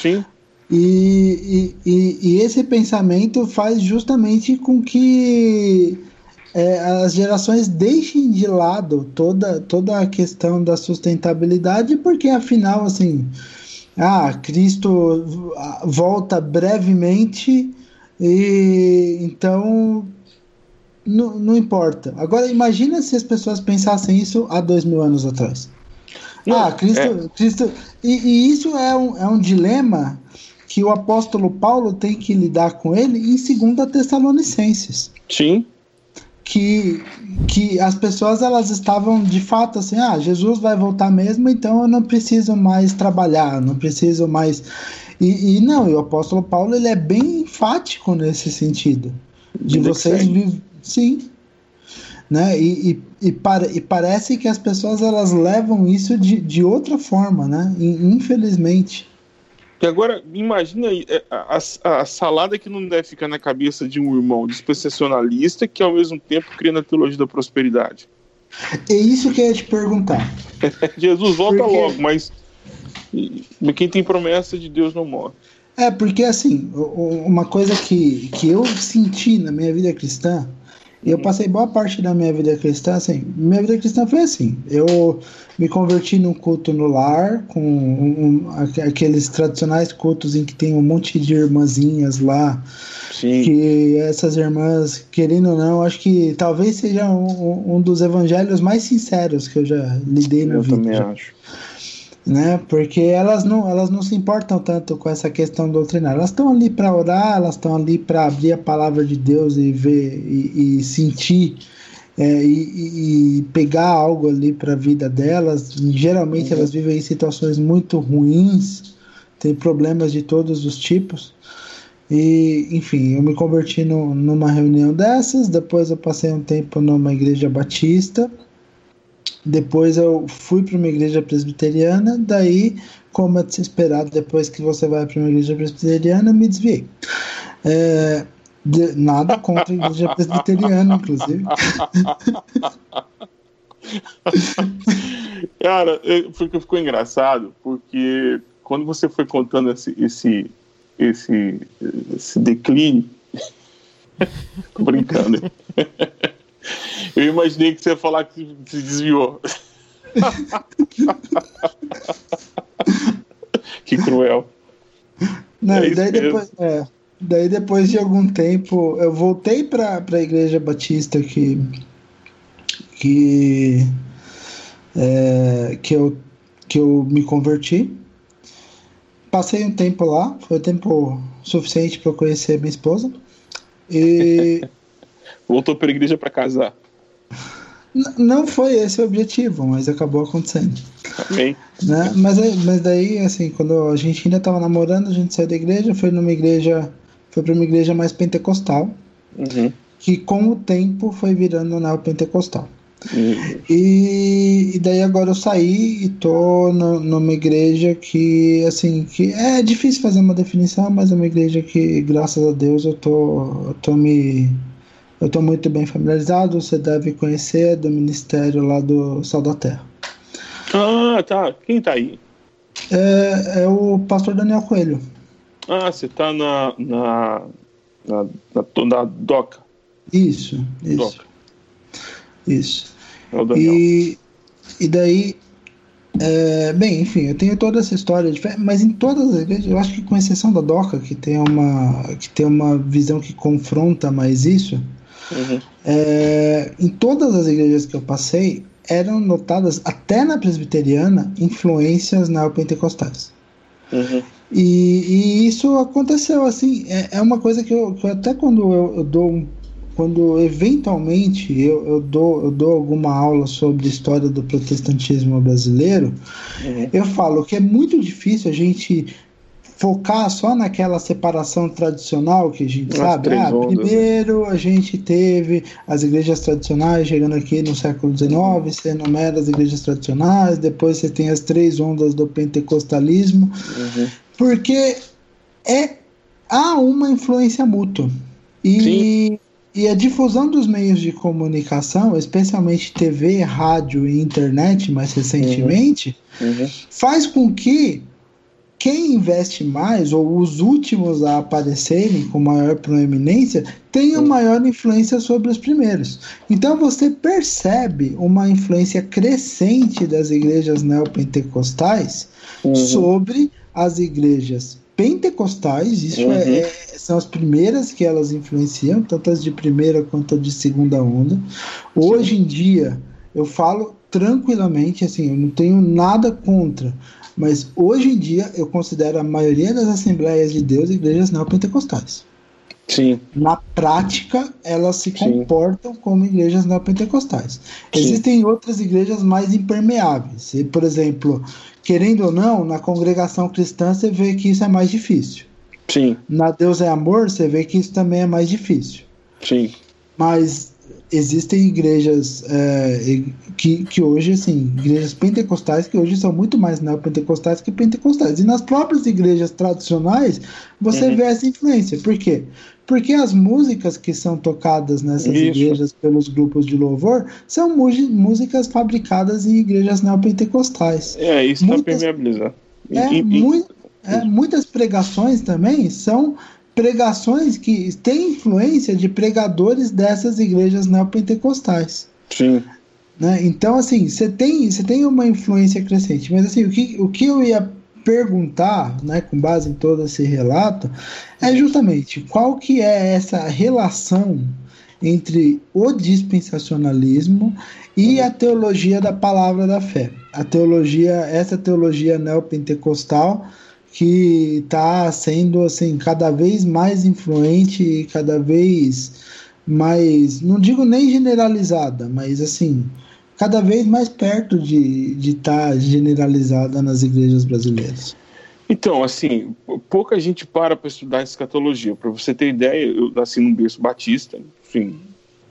Sim. E, e, e, esse pensamento faz justamente com que é, as gerações deixem de lado toda, toda a questão da sustentabilidade, porque afinal, assim, ah, Cristo volta brevemente e então não, não importa. Agora imagina se as pessoas pensassem isso há dois mil anos atrás. Ah, Cristo. É. Cristo e, e, isso é um, é um dilema que o apóstolo Paulo tem que lidar com ele em 2 Tessalonicenses. Sim. Que, que as pessoas elas estavam de fato assim: ah, Jesus vai voltar mesmo, então eu não preciso mais trabalhar, não preciso mais. E, e não, e o apóstolo Paulo ele é bem enfático nesse sentido. De vocês viverem. Sim, né? E, e, e, para, e, parece que as pessoas elas levam isso de, de outra forma, né? Infelizmente. E agora, imagina é, a, a, a, salada que não deve ficar na cabeça de um irmão dispensacionalista que ao mesmo tempo cria na teologia da prosperidade. É isso que eu ia te perguntar. [LAUGHS] Jesus volta porque... logo, mas quem tem promessa de Deus não morre. É, porque assim, uma coisa que, que eu senti na minha vida cristã E eu passei boa parte da minha vida cristã, assim, minha vida cristã foi assim. Eu me converti num culto no lar, com um, um, aqueles tradicionais cultos em que tem um monte de irmãzinhas lá. Sim. Que essas irmãs, querendo ou não, acho que talvez seja um, um dos evangelhos mais sinceros que eu já lidei na Eu vida. também acho. Né? Porque elas não, elas não se importam tanto com essa questão doutrinária. Elas estão ali para orar, elas estão ali para abrir a palavra de Deus e ver e, e sentir é, e, e- pegar algo ali para a vida delas. Geralmente elas vivem em situações muito ruins, tem problemas de todos os tipos. E, enfim, eu me converti no- numa reunião dessas. Depois eu passei um tempo numa igreja batista. Depois eu fui para uma igreja presbiteriana. Daí, como é de se esperar, depois que você vai para uma igreja presbiteriana, eu me desviei. É, de- nada contra a igreja presbiteriana, inclusive. [LAUGHS] Cara, ficou, ficou engraçado porque quando você foi contando esse, esse, esse, esse declínio. [LAUGHS] Tô brincando. [LAUGHS] Eu imaginei que você ia falar que se desviou. [LAUGHS] que cruel. Não, É e daí, depois, é, daí depois de algum tempo eu voltei para a igreja batista que que é, que eu que eu me converti. Passei um tempo lá, foi tempo suficiente para eu conhecer minha esposa. E [LAUGHS] Voltou pra igreja pra casar. n- não foi esse o objetivo, mas acabou acontecendo. Amém. né? Mas, mas daí, assim, quando a gente ainda estava namorando, a gente saiu da igreja, foi numa igreja, foi para uma igreja mais pentecostal, Uhum. que com o tempo foi virando neopentecostal. Uhum. E, e daí agora eu saí e tô no- numa igreja que, assim, que é difícil fazer uma definição, mas é uma igreja que, graças a Deus, eu tô, eu tô me... Eu tô muito bem familiarizado, você deve conhecer, do ministério lá do Sal da Terra. Ah, tá. Quem tá aí? É, é o pastor Daniel Coelho. Ah, você tá na. na. na, na, na DOCA. Isso, isso, DOCA. isso. É o Daniel. E, e daí, é, bem, enfim, eu tenho toda essa história de fé, mas em todas as igrejas, eu acho que com exceção da DOCA, que tem uma, que tem uma visão que confronta mais isso, Uhum. é, em todas as igrejas que eu passei, eram notadas, até na presbiteriana, influências neopentecostais. Uhum. E, e isso aconteceu assim, é, é uma coisa que eu, que eu até quando eu, eu dou quando eventualmente eu, eu, dou, eu dou alguma aula sobre história do protestantismo brasileiro, Uhum. eu falo que é muito difícil a gente focar só naquela separação tradicional que a gente As sabe. Ah, ondas, né? primeiro a gente teve as igrejas tradicionais chegando aqui no século XIX, você enumera as igrejas tradicionais, depois você tem as três ondas do pentecostalismo, Uhum. porque é há uma influência mútua. E, e a difusão dos meios de comunicação, especialmente TV, rádio e internet, mais recentemente, Uhum. faz com que quem investe mais, ou os últimos a aparecerem com maior proeminência, tenham Sim. maior influência sobre os primeiros. Então você percebe uma influência crescente das igrejas neopentecostais Uhum. sobre as igrejas pentecostais, isso Uhum. é, é- são as primeiras que elas influenciam, tanto as de primeira quanto as de segunda onda. Hoje em dia, eu falo tranquilamente, assim, eu não tenho nada contra, mas hoje em dia eu considero a maioria das Assembleias de Deus igrejas neopentecostais. Sim. Na prática, elas se Sim. comportam como igrejas neopentecostais. Sim. Existem outras igrejas mais impermeáveis. E, por exemplo, querendo ou não, na congregação cristã você vê que isso é mais difícil. Sim. Na Deus é Amor, você vê que isso também é mais difícil. Sim. Mas existem igrejas é, que, que hoje, assim, igrejas pentecostais que hoje são muito mais neopentecostais que pentecostais. E nas próprias igrejas tradicionais, você Uhum. vê essa influência. Por quê? Porque as músicas que são tocadas nessas Isso. igrejas pelos grupos de louvor são músicas fabricadas em igrejas neopentecostais. É, isso tá Muitas- permeabilizar. É, E- e- é, muitas pregações também são pregações que têm influência de pregadores dessas igrejas neopentecostais. Sim. Né? Então, assim, você tem, tem uma influência crescente. Mas, assim, o que, o que eu ia perguntar, né, com base em todo esse relato, é justamente qual que é essa relação entre o dispensacionalismo e a teologia da palavra da fé. A teologia, essa teologia neopentecostal que está sendo assim cada vez mais influente e cada vez mais, não digo nem generalizada, mas assim, cada vez mais perto de estar tá generalizada nas igrejas brasileiras. Então, assim, pouca gente para para estudar escatologia. Para você ter ideia, eu nasci num berço batista, enfim,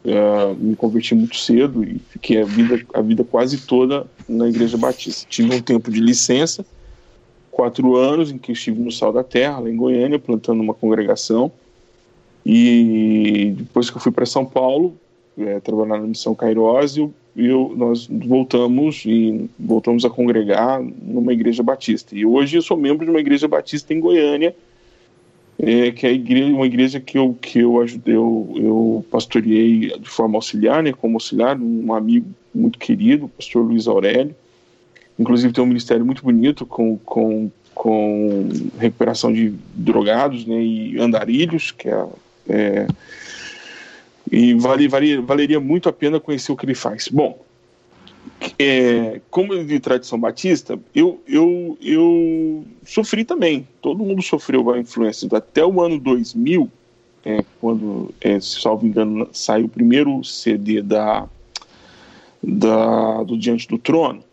uh, me converti muito cedo e fiquei a vida, a vida quase toda na igreja batista. Tive um tempo de licença, quatro anos, em que estive no Sal da Terra, lá em Goiânia, plantando uma congregação. E depois que eu fui para São Paulo, é, trabalhar na missão Kairos, eu eu, nós voltamos e voltamos a congregar numa igreja batista. E hoje eu sou membro de uma igreja batista em Goiânia, é, que é igreja, uma igreja que eu que eu ajudei, eu, eu pastoreei de forma auxiliar, né, como auxiliar, um amigo muito querido, o pastor Luiz Aurélio. Inclusive tem um ministério muito bonito com, com, com recuperação de drogados né, e andarilhos, que é, é e vale, vale, valeria muito a pena conhecer o que ele faz. Bom, é, como de tradição batista, eu, eu, eu sofri também. Todo mundo sofreu a influência. Até o ano 2000, é, quando, é, se salvo engano, saiu o primeiro CD da, da, do Diante do Trono.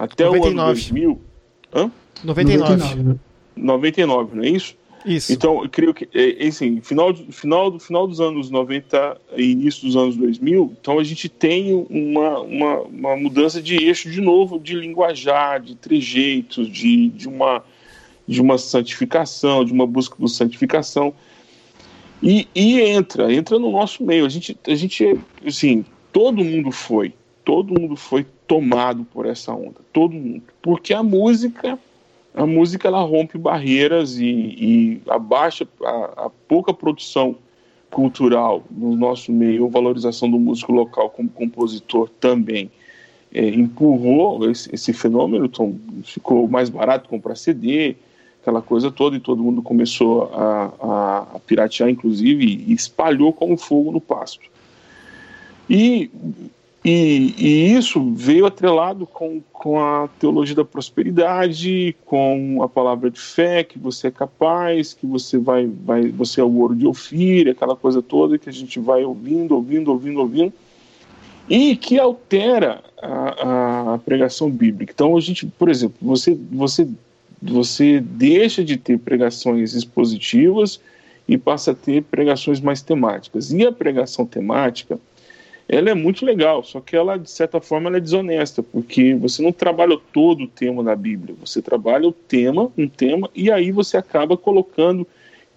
Até 99. o ano 2000. Hã? 99. 99. 99, não é isso? Isso. Então, eu creio que, é, é, assim, final, final, final dos anos 90 e início dos anos 2000, então a gente tem uma, uma, uma mudança de eixo de novo, de linguajar, de trejeitos, de, de, uma, de uma santificação, de uma busca por santificação. E, e entra, entra no nosso meio. A gente, a gente, assim, todo mundo foi, todo mundo foi tomado por essa onda, todo mundo. Porque a música a música ela rompe barreiras e, e abaixa a, a, pouca produção cultural no nosso meio, a valorização do músico local como compositor também é, empurrou esse, esse, fenômeno, então ficou mais barato comprar CD, aquela coisa toda, e todo mundo começou a, a, a piratear, inclusive, e espalhou como fogo no pasto. E e, e, isso veio atrelado com, com a teologia da prosperidade, com a palavra de fé, que você é capaz, que você vai, vai você é o ouro de Ofir, aquela coisa toda que a gente vai ouvindo, ouvindo, ouvindo, ouvindo, e que altera a, a pregação bíblica. Então, a gente, por exemplo, você, você, você deixa de ter pregações expositivas e passa a ter pregações mais temáticas. E a pregação temática ela é muito legal, só que ela, de certa forma, ela é desonesta, porque você não trabalha todo o tema da Bíblia, você trabalha o tema, um tema, e aí você acaba colocando,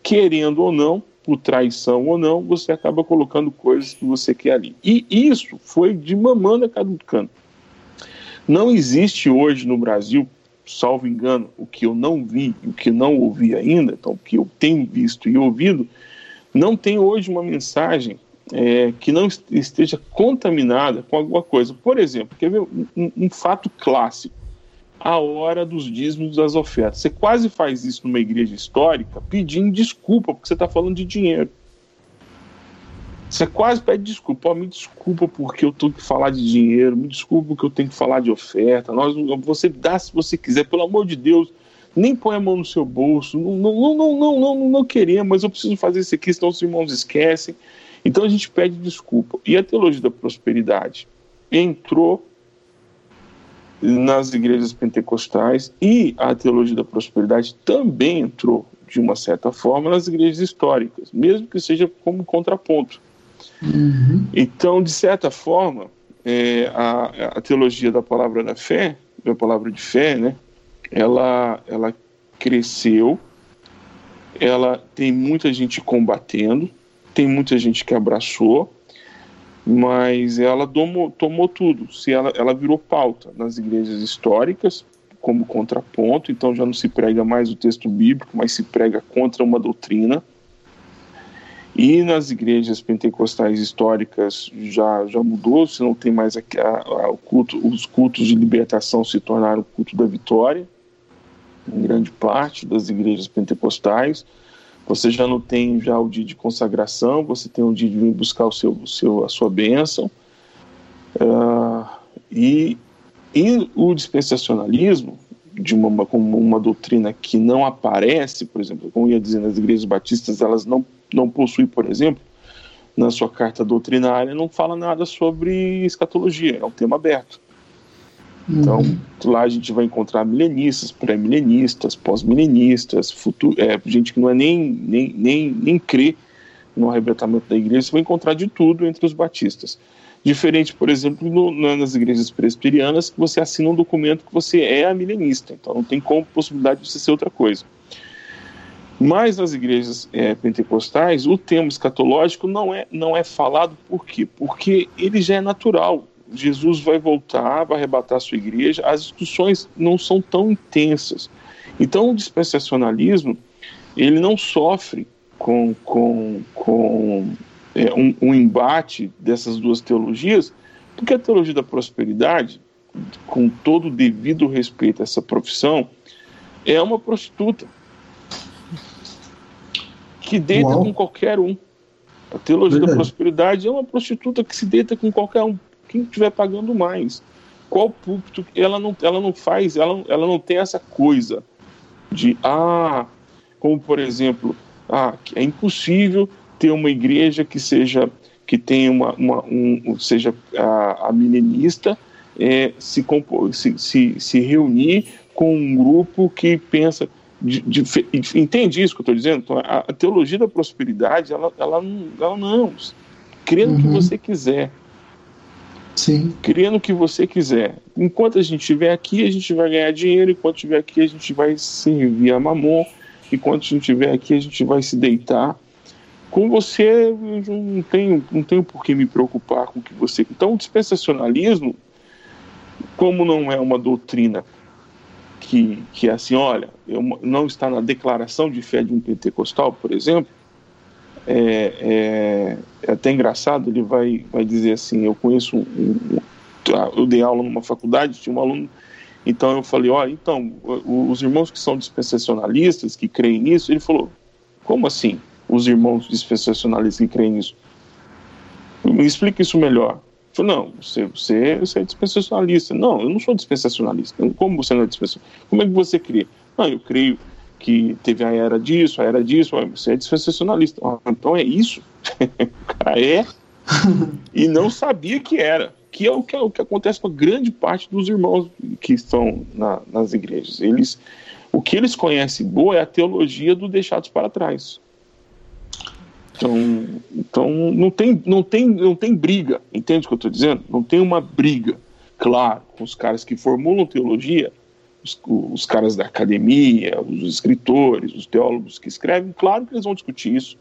querendo ou não, por traição ou não, você acaba colocando coisas que você quer ali. E isso foi de mamando a cada canto. Não existe hoje no Brasil, salvo engano, o que eu não vi, o que não ouvi ainda, então o que eu tenho visto e ouvido, não tem hoje uma mensagem é, que não esteja contaminada com alguma coisa. Por exemplo, quer ver um, um, fato clássico? A hora dos dízimos das ofertas. Você quase faz isso numa igreja histórica pedindo desculpa, porque você está falando de dinheiro. Você quase pede desculpa. Oh, me desculpa porque eu tenho que falar de dinheiro, me desculpa porque eu tenho que falar de oferta. Nós, você dá se você quiser, pelo amor de Deus, nem põe a mão no seu bolso. Não, não, não, não, não, não, não queremos, mas eu preciso fazer isso aqui, senão os irmãos esquecem. Então a gente pede desculpa. E a teologia da prosperidade entrou nas igrejas pentecostais e a teologia da prosperidade também entrou, de uma certa forma, nas igrejas históricas, mesmo que seja como contraponto. Uhum. Então, de certa forma, é, a, a, teologia da palavra da fé, da palavra de fé, né, ela, ela cresceu, ela tem muita gente combatendo, tem muita gente que abraçou, mas ela tomou, tomou tudo. Se ela, ela virou pauta nas igrejas históricas como contraponto, então já não se prega mais o texto bíblico, mas se prega contra uma doutrina. E nas igrejas pentecostais históricas já, já mudou, se não tem mais a, a, culto, os cultos de libertação se tornaram o culto da vitória, em grande parte das igrejas pentecostais. Você já não tem já o dia de consagração, você tem o dia de vir buscar o seu, o seu, a sua bênção. Uh, e, e o dispensacionalismo, de uma, como uma doutrina que não aparece, por exemplo, como ia dizer nas igrejas batistas, elas não, não possuem, por exemplo, na sua carta doutrinária, não fala nada sobre escatologia, é um tema aberto. Então, uhum. lá a gente vai encontrar milenistas, pré-milenistas, pós-milenistas, é, gente que não é nem, nem, nem, nem crê no arrebatamento da igreja, você vai encontrar de tudo entre os batistas. Diferente, por exemplo, no, nas igrejas presbiterianas, que você assina um documento que você é milenista, então não tem como possibilidade de você ser outra coisa. Mas nas igrejas é, pentecostais, o termo escatológico não é, não é falado por quê? Porque ele já é natural. Jesus vai voltar, vai arrebatar a sua igreja, as discussões não são tão intensas. Então, o dispensacionalismo, ele não sofre com, com, com é, um, um embate dessas duas teologias, porque a teologia da prosperidade, com todo o devido respeito a essa profissão, é uma prostituta que deita Uau. com qualquer um. A teologia Verdade. da prosperidade é uma prostituta que se deita com qualquer um quem estiver pagando mais. Qual púlpito? Ela não, ela não faz, ela, ela não tem essa coisa de, ah, como por exemplo, ah, é impossível ter uma igreja que seja que tenha uma, uma um, seja a, a milenista é, se, se, se, se reunir com um grupo que pensa de, de, entende isso que eu estou dizendo? Então, a, a, teologia da prosperidade, ela, ela, ela não, crê no uhum. que você quiser, Sim. Criando o que você quiser. Enquanto a gente estiver aqui, a gente vai ganhar dinheiro. Enquanto estiver aqui, a gente vai servir a mamon. Enquanto a gente estiver aqui, a gente vai se deitar. Com você, eu não tenho, não tenho por que me preocupar com o que você. Então, o dispensacionalismo, como não é uma doutrina que, que é assim, olha, eu, não está na declaração de fé de um pentecostal, por exemplo, é, é, é, até engraçado, ele vai, vai dizer assim, eu conheço um, um, tá, eu dei aula numa faculdade, tinha um aluno, então eu falei, olha, então, os irmãos que são dispensacionalistas, que creem nisso, ele falou, como assim, os irmãos dispensacionalistas que creem nisso? Me explica isso melhor. Eu falei, não, você, você, você é dispensacionalista. Não, eu não sou dispensacionalista. Como você não é dispensacionalista? Como é que você crê? Não, eu creio que teve a era disso, a era disso, você é dispensacionalista. Ah, então é isso? [LAUGHS] o cara é [LAUGHS] e não sabia que era. Que é o que, é o que acontece com a grande parte dos irmãos que estão na, nas igrejas. Eles, o que eles conhecem boa é a teologia do deixados para trás. Então, então não, tem, não, tem, não tem briga, entende o que eu estou dizendo? Não tem uma briga, claro, com os caras que formulam teologia, os, os, caras da academia, os escritores, os teólogos que escrevem, claro que eles vão discutir isso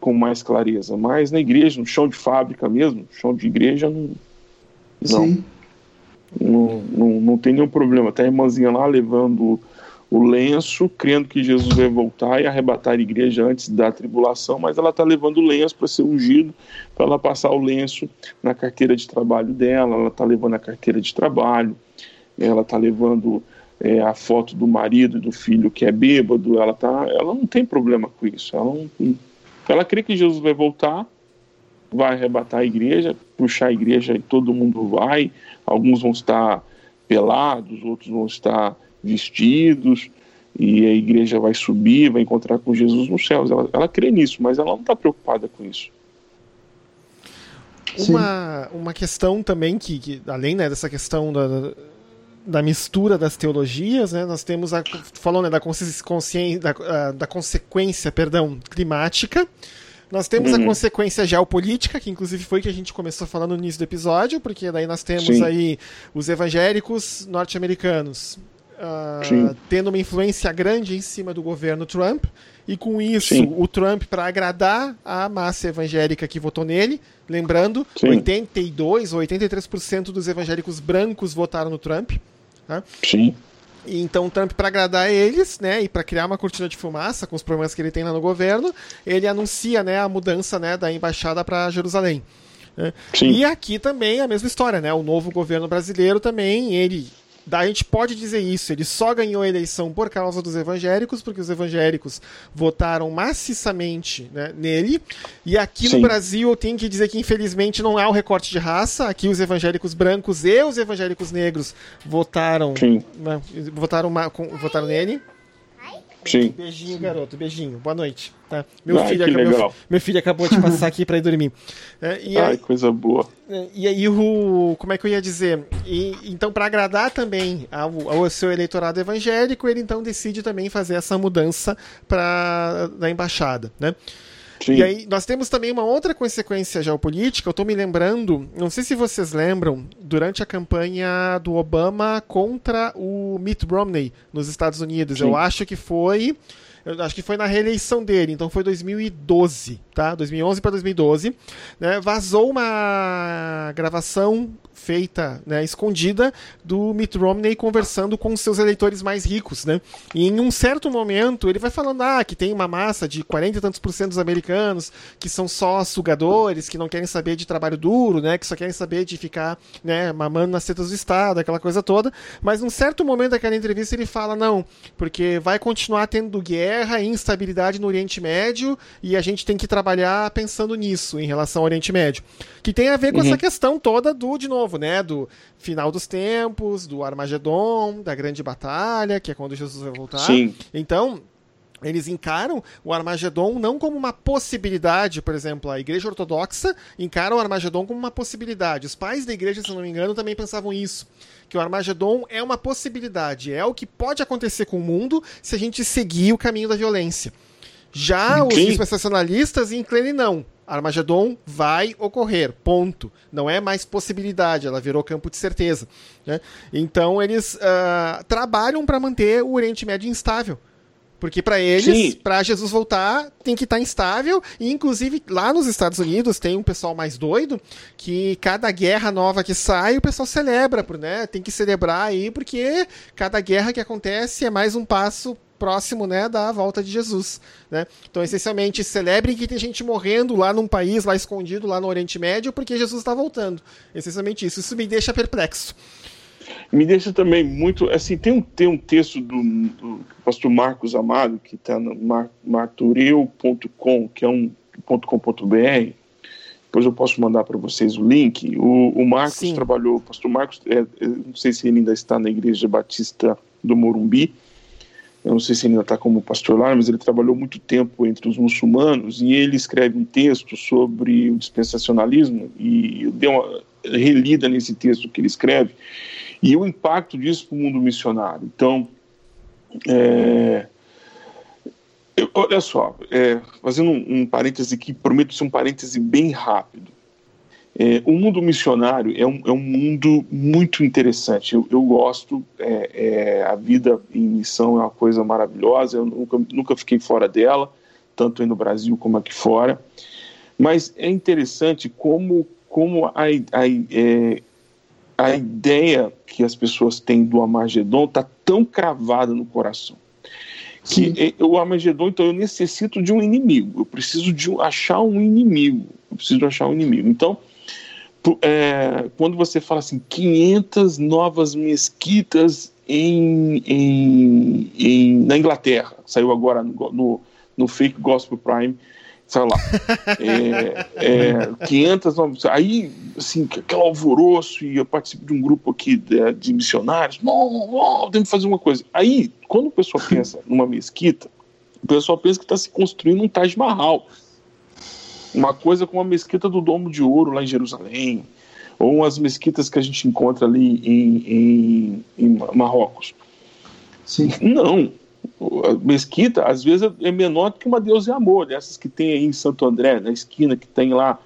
com mais clareza, mas na igreja, no chão de fábrica mesmo, chão de igreja, não. Não, não, não, não tem nenhum problema. Tem a irmãzinha lá levando o lenço, crendo que Jesus vai voltar e arrebatar a igreja antes da tribulação, mas ela está levando o lenço para ser ungido, para ela passar o lenço na carteira de trabalho dela, ela está levando a carteira de trabalho, ela está levando é, a foto do marido e do filho que é bêbado, ela, tá, ela não tem problema com isso. Ela, não, ela crê que Jesus vai voltar, vai arrebatar a igreja, puxar a igreja e todo mundo vai. Alguns vão estar pelados, outros vão estar vestidos, e a igreja vai subir, vai encontrar com Jesus nos céus. Ela, ela crê nisso, mas ela não está preocupada com isso. Uma, uma questão também que, que além né, dessa questão da, da mistura das teologias, né? Nós temos a falou né, da consciência da, da consequência, perdão, climática. Nós temos uhum. a consequência geopolítica, que inclusive foi que a gente começou falando no início do episódio, porque daí nós temos Sim. aí os evangélicos norte-americanos uh, tendo uma influência grande em cima do governo Trump, e com isso Sim. o Trump, para agradar a massa evangélica que votou nele, lembrando, Sim. 82 ou 83% dos evangélicos brancos votaram no Trump. Tá? Sim. E então Trump, para agradar eles, né, e para criar uma cortina de fumaça com os problemas que ele tem lá no governo, ele anuncia, né, a mudança, né, da embaixada para Jerusalém. Né? E aqui também a mesma história, né? O novo governo brasileiro também, ele a gente pode dizer isso, ele só ganhou a eleição por causa dos evangélicos, porque os evangélicos votaram maciçamente né, nele. E aqui Sim. no Brasil eu tenho que dizer que infelizmente não há o recorte de raça. Aqui os evangélicos brancos e os evangélicos negros votaram, né, votaram, votaram nele. Sim. Beijinho, garoto, beijinho. Boa noite. Tá? Meu, Ai, filho acabou, meu, meu, filho acabou de passar aqui para ir dormir. É, e Ai, aí, coisa boa. É, e aí, o, como é que eu ia dizer? E, então, para agradar também ao, ao, seu eleitorado evangélico, ele então decide também fazer essa mudança para da embaixada, né? Sim. E aí, nós temos também uma outra consequência geopolítica. Eu estou me lembrando, não sei se vocês lembram, durante a campanha do Obama contra o Mitt Romney nos Estados Unidos. Sim. Eu acho que foi. Eu acho que foi na reeleição dele, então foi 2012, tá? 2011 para 2012, né? Vazou uma gravação feita, né, escondida, do Mitt Romney conversando com seus eleitores mais ricos, né? E em um certo momento ele vai falando ah, que tem uma massa de 40 e tantos por cento dos americanos que são só sugadores, que não querem saber de trabalho duro, né? Que só querem saber de ficar, né, mamando nas tetas do Estado, aquela coisa toda. Mas num certo momento daquela entrevista ele fala não, porque vai continuar tendo guerra e instabilidade no Oriente Médio e a gente tem que trabalhar pensando nisso em relação ao Oriente Médio, que tem a ver com uhum. essa questão toda do de novo novo, né? Do final dos tempos, do Armagedon, da grande batalha, que é quando Jesus vai voltar. Sim. Então, eles encaram o Armagedon não como uma possibilidade, por exemplo, a Igreja Ortodoxa encara o Armagedon como uma possibilidade. Os pais da igreja, se não me engano, também pensavam isso. Que o Armagedon é uma possibilidade, é o que pode acontecer com o mundo se a gente seguir o caminho da violência. Já os dispensacionalistas inclinam não. Armagedon vai ocorrer, ponto. Não é mais possibilidade, ela virou campo de certeza. Né? Então eles uh, trabalham para manter o Oriente Médio instável. Porque para eles, para Jesus voltar, tem que estar tá instável. E inclusive lá nos Estados Unidos tem um pessoal mais doido que cada guerra nova que sai, o pessoal celebra, né? Tem que celebrar aí, porque cada guerra que acontece é mais um passo próximo né, da volta de Jesus. Né? Então, essencialmente, celebrem que tem gente morrendo lá num país, lá escondido, lá no Oriente Médio, porque Jesus está voltando. Essencialmente isso. Isso me deixa perplexo. Me deixa também muito. Assim, tem um, tem um texto do, do pastor Marcos Amado, que está no mar, martureu.com, que é um .com.br. Depois eu posso mandar para vocês o link. O, o Marcos Sim. trabalhou, o pastor Marcos, é, não sei se ele ainda está na Igreja Batista do Morumbi, eu não sei se ele ainda está como pastor lá, mas ele trabalhou muito tempo entre os muçulmanos e ele escreve um texto sobre o dispensacionalismo e eu dei uma relida nesse texto que ele escreve e o impacto disso para o mundo missionário. Então, é, eu, olha só, é, fazendo um, um parêntese aqui, prometo ser um parêntese bem rápido. É, o mundo missionário é um, é um mundo muito interessante. Eu, eu gosto, é, é, a vida em missão é uma coisa maravilhosa. Eu nunca, nunca fiquei fora dela, tanto aí no Brasil como aqui fora. Mas é interessante como, como a, a, é, a ideia que as pessoas têm do Armagedon está tão cravada no coração. Que é, o Armagedon, então, eu necessito de um inimigo. Eu preciso de achar um inimigo. Eu preciso achar um inimigo. Então, é, quando você fala assim, 500 novas mesquitas em, em, em, na Inglaterra, saiu agora no, no, no Fake Gospel Prime, sei lá, é, é, 500 novas, aí, assim, aquele alvoroço, e eu participo de um grupo aqui de, de missionários, não, não, temos que fazer uma coisa. Aí, quando o pessoal pensa numa mesquita, o pessoal pensa que está se construindo um Taj Mahal, uma coisa como a mesquita do Domo de Ouro lá em Jerusalém, ou as mesquitas que a gente encontra ali em, em, em Marrocos. Sim. Não. A mesquita, às vezes, é menor do que uma Deus e Amor, dessas que tem aí em Santo André, na esquina, que tem lá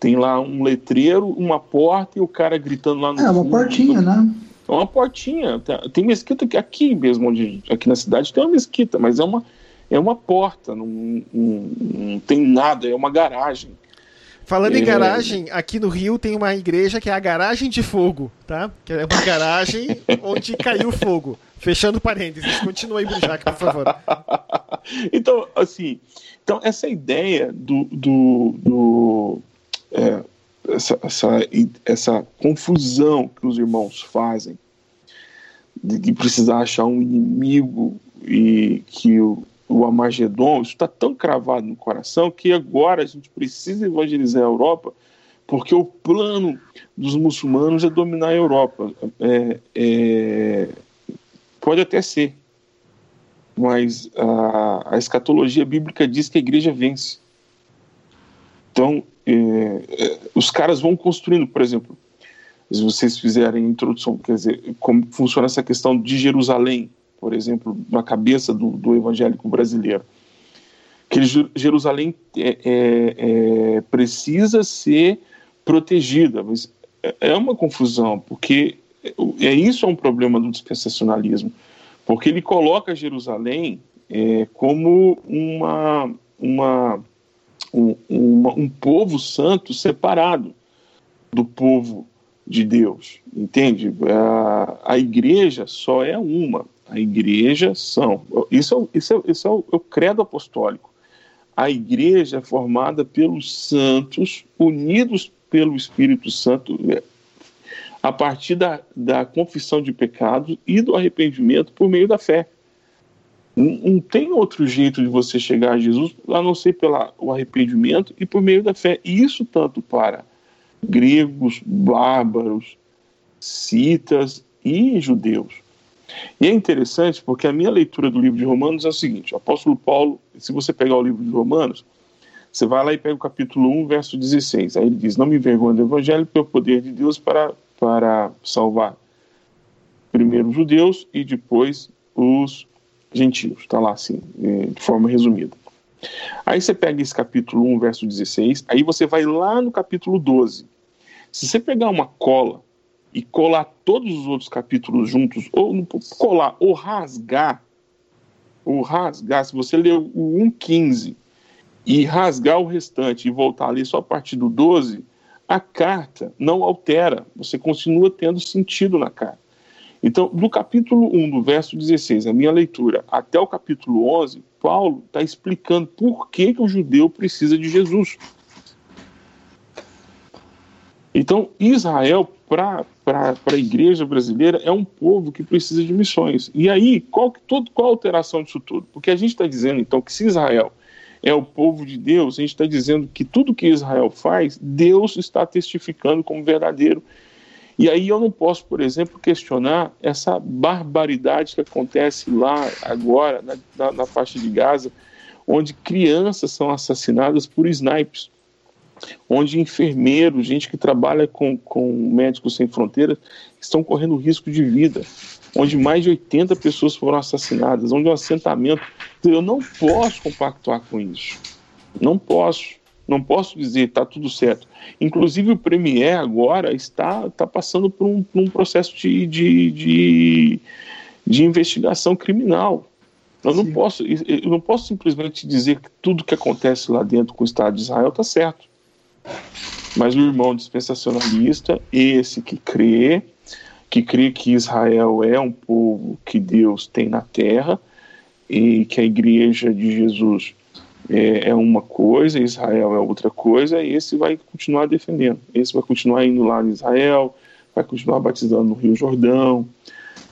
tem lá um letreiro, uma porta e o cara gritando lá no É, uma portinha, né? É uma portinha. Tem mesquita aqui mesmo, onde, aqui na cidade tem uma mesquita, mas é uma, é uma porta, não, não, não tem nada, é uma garagem. Falando é. em garagem, aqui no Rio tem uma igreja que é a Garagem de Fogo, tá? Que é uma garagem [LAUGHS] onde caiu fogo. Fechando parênteses, continue aí, Brujac, por favor. [LAUGHS] então, assim, então essa ideia do, do, do é, essa, essa, essa confusão que os irmãos fazem de, de precisar achar um inimigo e que o, o Amagedon, isso está tão cravado no coração que agora a gente precisa evangelizar a Europa porque o plano dos muçulmanos é dominar a Europa. É, é, pode até ser, mas a, a, escatologia bíblica diz que a igreja vence. Então, é, é os caras vão construindo, por exemplo, se vocês fizerem introdução, quer dizer, como funciona essa questão de Jerusalém, por exemplo, na cabeça do, do evangélico brasileiro. Que Jerusalém é, é, é, precisa ser protegida, mas é, é uma confusão, porque é isso é um problema do dispensacionalismo, porque ele coloca Jerusalém é, como uma, uma, um, um povo santo separado do povo de Deus, entende? A, a igreja só é uma, a igreja são, isso é, isso é, isso é o, é o credo apostólico, a igreja é formada pelos santos, unidos pelo Espírito Santo, é, a partir da, da confissão de pecados e do arrependimento por meio da fé. Não, não, tem outro jeito de você chegar a Jesus a não ser pelo arrependimento e por meio da fé. E isso tanto para gregos, bárbaros, citas e judeus. E é interessante porque a minha leitura do livro de Romanos é o seguinte: o apóstolo Paulo, se você pegar o livro de Romanos, você vai lá e pega o capítulo 1, verso 16. Aí ele diz: Não me envergonhe do evangelho, porque é poder de Deus para, para salvar primeiro os judeus e depois os gentios. Está lá assim, é, de forma resumida. Aí você pega esse capítulo 1, verso 16, aí você vai lá no capítulo 12. Se você pegar uma cola e colar todos os outros capítulos juntos, ou colar, ou rasgar, ou rasgar, se você ler o 1,15 e rasgar o restante e voltar ali só a partir do 12, a carta não altera, você continua tendo sentido na carta. Então, do capítulo 1, do verso 16, a minha leitura, até o capítulo 11, Paulo está explicando por que, que o judeu precisa de Jesus. Então, Israel, para a igreja brasileira, é um povo que precisa de missões. E aí, qual, todo, qual a alteração disso tudo? Porque a gente está dizendo, então, que se Israel é o povo de Deus, a gente está dizendo que tudo que Israel faz, Deus está testificando como verdadeiro. E aí eu não posso, por exemplo, questionar essa barbaridade que acontece lá agora, na, na, na faixa de Gaza, onde crianças são assassinadas por snipes onde enfermeiros, gente que trabalha com, com Médicos Sem Fronteiras, estão correndo risco de vida, onde mais de 80 pessoas foram assassinadas, onde um assentamento. Eu não posso compactuar com isso. Não posso. Não posso dizer está tudo certo. Inclusive o Premier agora está, está passando por um, por um processo de, de, de, de investigação criminal. Eu não, posso, eu não posso simplesmente dizer que tudo que acontece lá dentro com o Estado de Israel está certo. Mas o irmão dispensacionalista, esse que crê, que crê que Israel é um povo que Deus tem na terra e que a igreja de Jesus é, é uma coisa, Israel é outra coisa, esse vai continuar defendendo. Esse vai continuar indo lá em Israel, vai continuar batizando no Rio Jordão,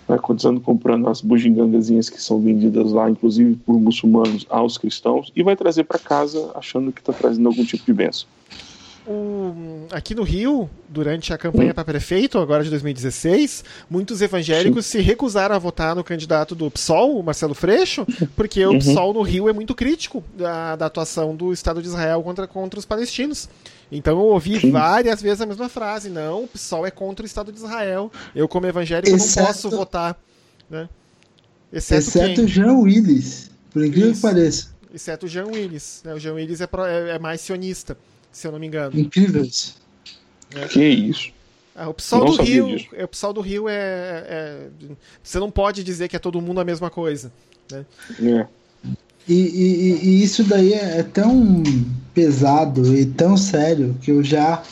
vai continuando comprando as bugigangazinhas que são vendidas lá, inclusive por muçulmanos aos cristãos, e vai trazer para casa achando que está trazendo algum tipo de bênção o, aqui no Rio, durante a campanha para prefeito, agora de 2016, muitos evangélicos Sim. se recusaram a votar no candidato do PSOL, o Marcelo Freixo, porque o uhum. PSOL no Rio é muito crítico da, da, atuação do Estado de Israel contra, contra os palestinos. Então eu ouvi Sim. várias vezes a mesma frase: não, o PSOL é contra o Estado de Israel. Eu, como evangélico, exceto, não posso votar. Né? Exceto, exceto Jean Willis, por incrível Isso. que pareça. Exceto o Jean Willis. Né? O Jean Willis é, pro, é, é mais sionista se eu não me engano. Incrível isso. É. Que isso. Ah, o pessoal do Rio, o pessoal do Rio é, é, você não pode dizer que é todo mundo a mesma coisa, né? É. E, e, e, isso daí é, é tão pesado e tão sério que eu já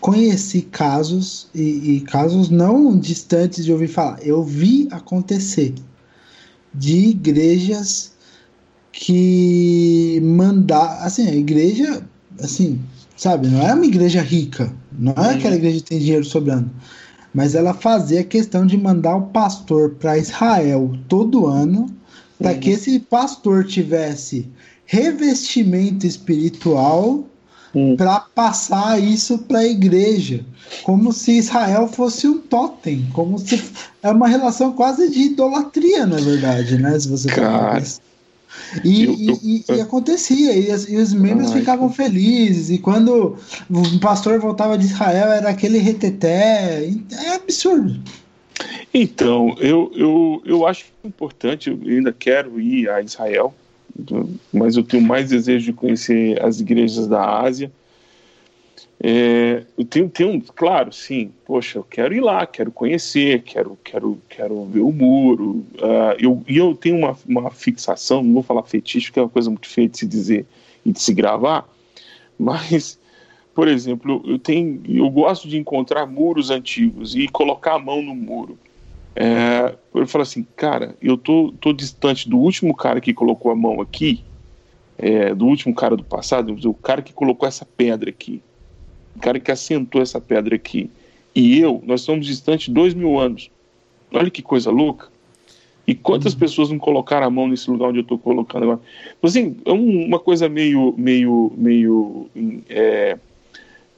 conheci casos e, e, casos não distantes de ouvir falar. Eu vi acontecer de igrejas que mandar, assim, a igreja, assim, sabe, não é uma igreja rica, não é aquela igreja que tem dinheiro sobrando, mas ela fazia questão de mandar o pastor para Israel todo ano, para que esse pastor tivesse revestimento espiritual hum. para passar isso para a igreja, como se Israel fosse um totem, como se é uma relação quase de idolatria, na verdade, né? Se você Cara, e, eu, eu, e, e, acontecia, e, as, e os membros ai, ficavam felizes, e quando o pastor voltava de Israel era aquele reteté, é absurdo. Então, eu, eu, eu acho importante, eu ainda quero ir a Israel, mas eu tenho mais desejo de conhecer as igrejas da Ásia. É, tenho, tenho, claro, sim, poxa, eu quero ir lá, quero conhecer, quero, quero, quero ver o muro. Uh, eu, e eu tenho uma, uma fixação, não vou falar fetiche, porque é uma coisa muito feia de se dizer e de se gravar, [LAUGHS] mas, por exemplo, eu, tenho, eu gosto de encontrar muros antigos e colocar a mão no muro. É, eu falo assim, cara, eu tô, tô distante do último cara que colocou a mão aqui, é, do último cara do passado, o cara que colocou essa pedra aqui, o cara que assentou essa pedra aqui, e eu, nós somos distantes dois mil anos. Olha que coisa louca. E quantas uhum. pessoas não colocaram a mão nesse lugar onde eu estou colocando agora? Então, assim, é uma coisa meio, meio, meio é,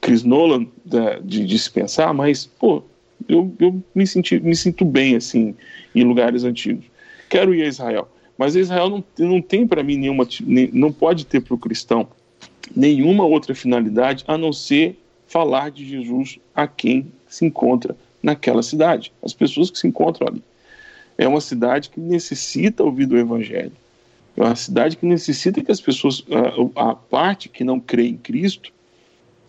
Chris Nolan da, de, de se pensar, mas, pô, eu, eu me, senti, me sinto bem assim em lugares antigos. Quero ir a Israel, mas Israel não, não tem para mim nenhuma, não pode ter para o cristão nenhuma outra finalidade a não ser falar de Jesus a quem se encontra naquela cidade, as pessoas que se encontram ali. É uma cidade que necessita ouvir do Evangelho. É uma cidade que necessita que as pessoas, a, a parte que não crê em Cristo,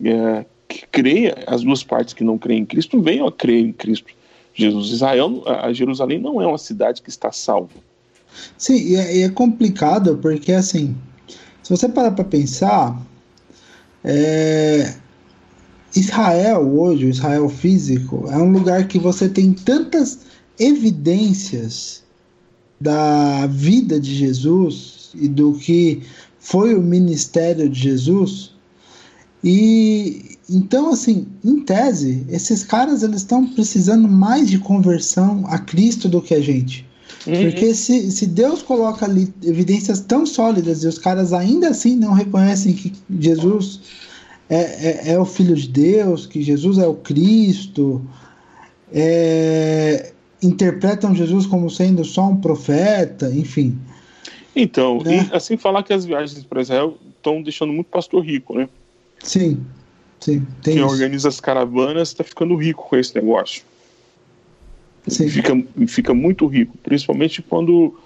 é, que creia, as duas partes que não creem em Cristo, venham a crer em Cristo. Jesus, Israel, a Jerusalém não é uma cidade que está salva. Sim, e é, é complicado porque, assim, se você parar para pensar, é, Israel hoje, o Israel físico, é um lugar que você tem tantas evidências da vida de Jesus e do que foi o ministério de Jesus. E então, assim, em tese, esses caras eles estão precisando mais de conversão a Cristo do que a gente. Uhum. Porque se, se Deus coloca ali evidências tão sólidas e os caras ainda assim não reconhecem que Jesus é, é, é o Filho de Deus, que Jesus é o Cristo, é, interpretam Jesus como sendo só um profeta, enfim. Então, né? assim falar que as viagens para Israel estão deixando muito pastor rico, né? Sim. Sim, Quem isso. organiza as caravanas está ficando rico com esse negócio. Sim. Fica, fica muito rico, principalmente quando,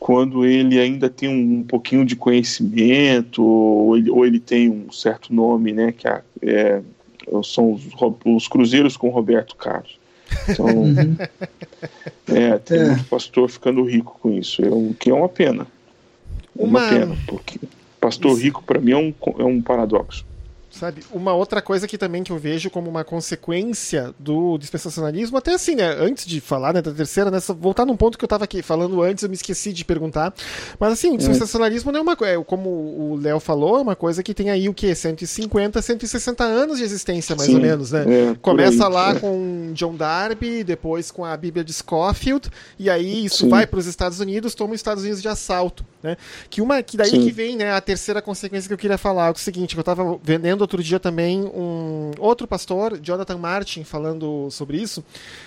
quando ele ainda tem um, pouquinho de conhecimento, ou ele, ou ele tem um certo nome, né? Que é, é são os, os cruzeiros com Roberto Carlos. Então, [LAUGHS] uhum. é, tem é. muito pastor ficando rico com isso, o que é uma pena. Uma, uma pena, porque pastor rico para mim é um, é um paradoxo. Sabe? Uma outra coisa que também que eu vejo como uma consequência do dispensacionalismo, até assim, né? Antes de falar né, da terceira, nessa, voltar num ponto que eu estava aqui falando antes, eu me esqueci de perguntar. Mas assim, o dispensacionalismo não é uma coisa, como o Léo falou, é uma coisa que tem aí o quê? 150, 160 anos de existência, mais Sim, ou menos, né? É, Começa aí, lá é. com John Darby, depois com a Bíblia de Scofield, e aí isso Sim. vai para os Estados Unidos, toma os Estados Unidos de assalto, né? Que uma que daí Sim. que vem, né, a terceira consequência que eu queria falar, é o seguinte, que eu estava vendendo outro dia também um outro pastor, Jonathan Martin, falando sobre isso,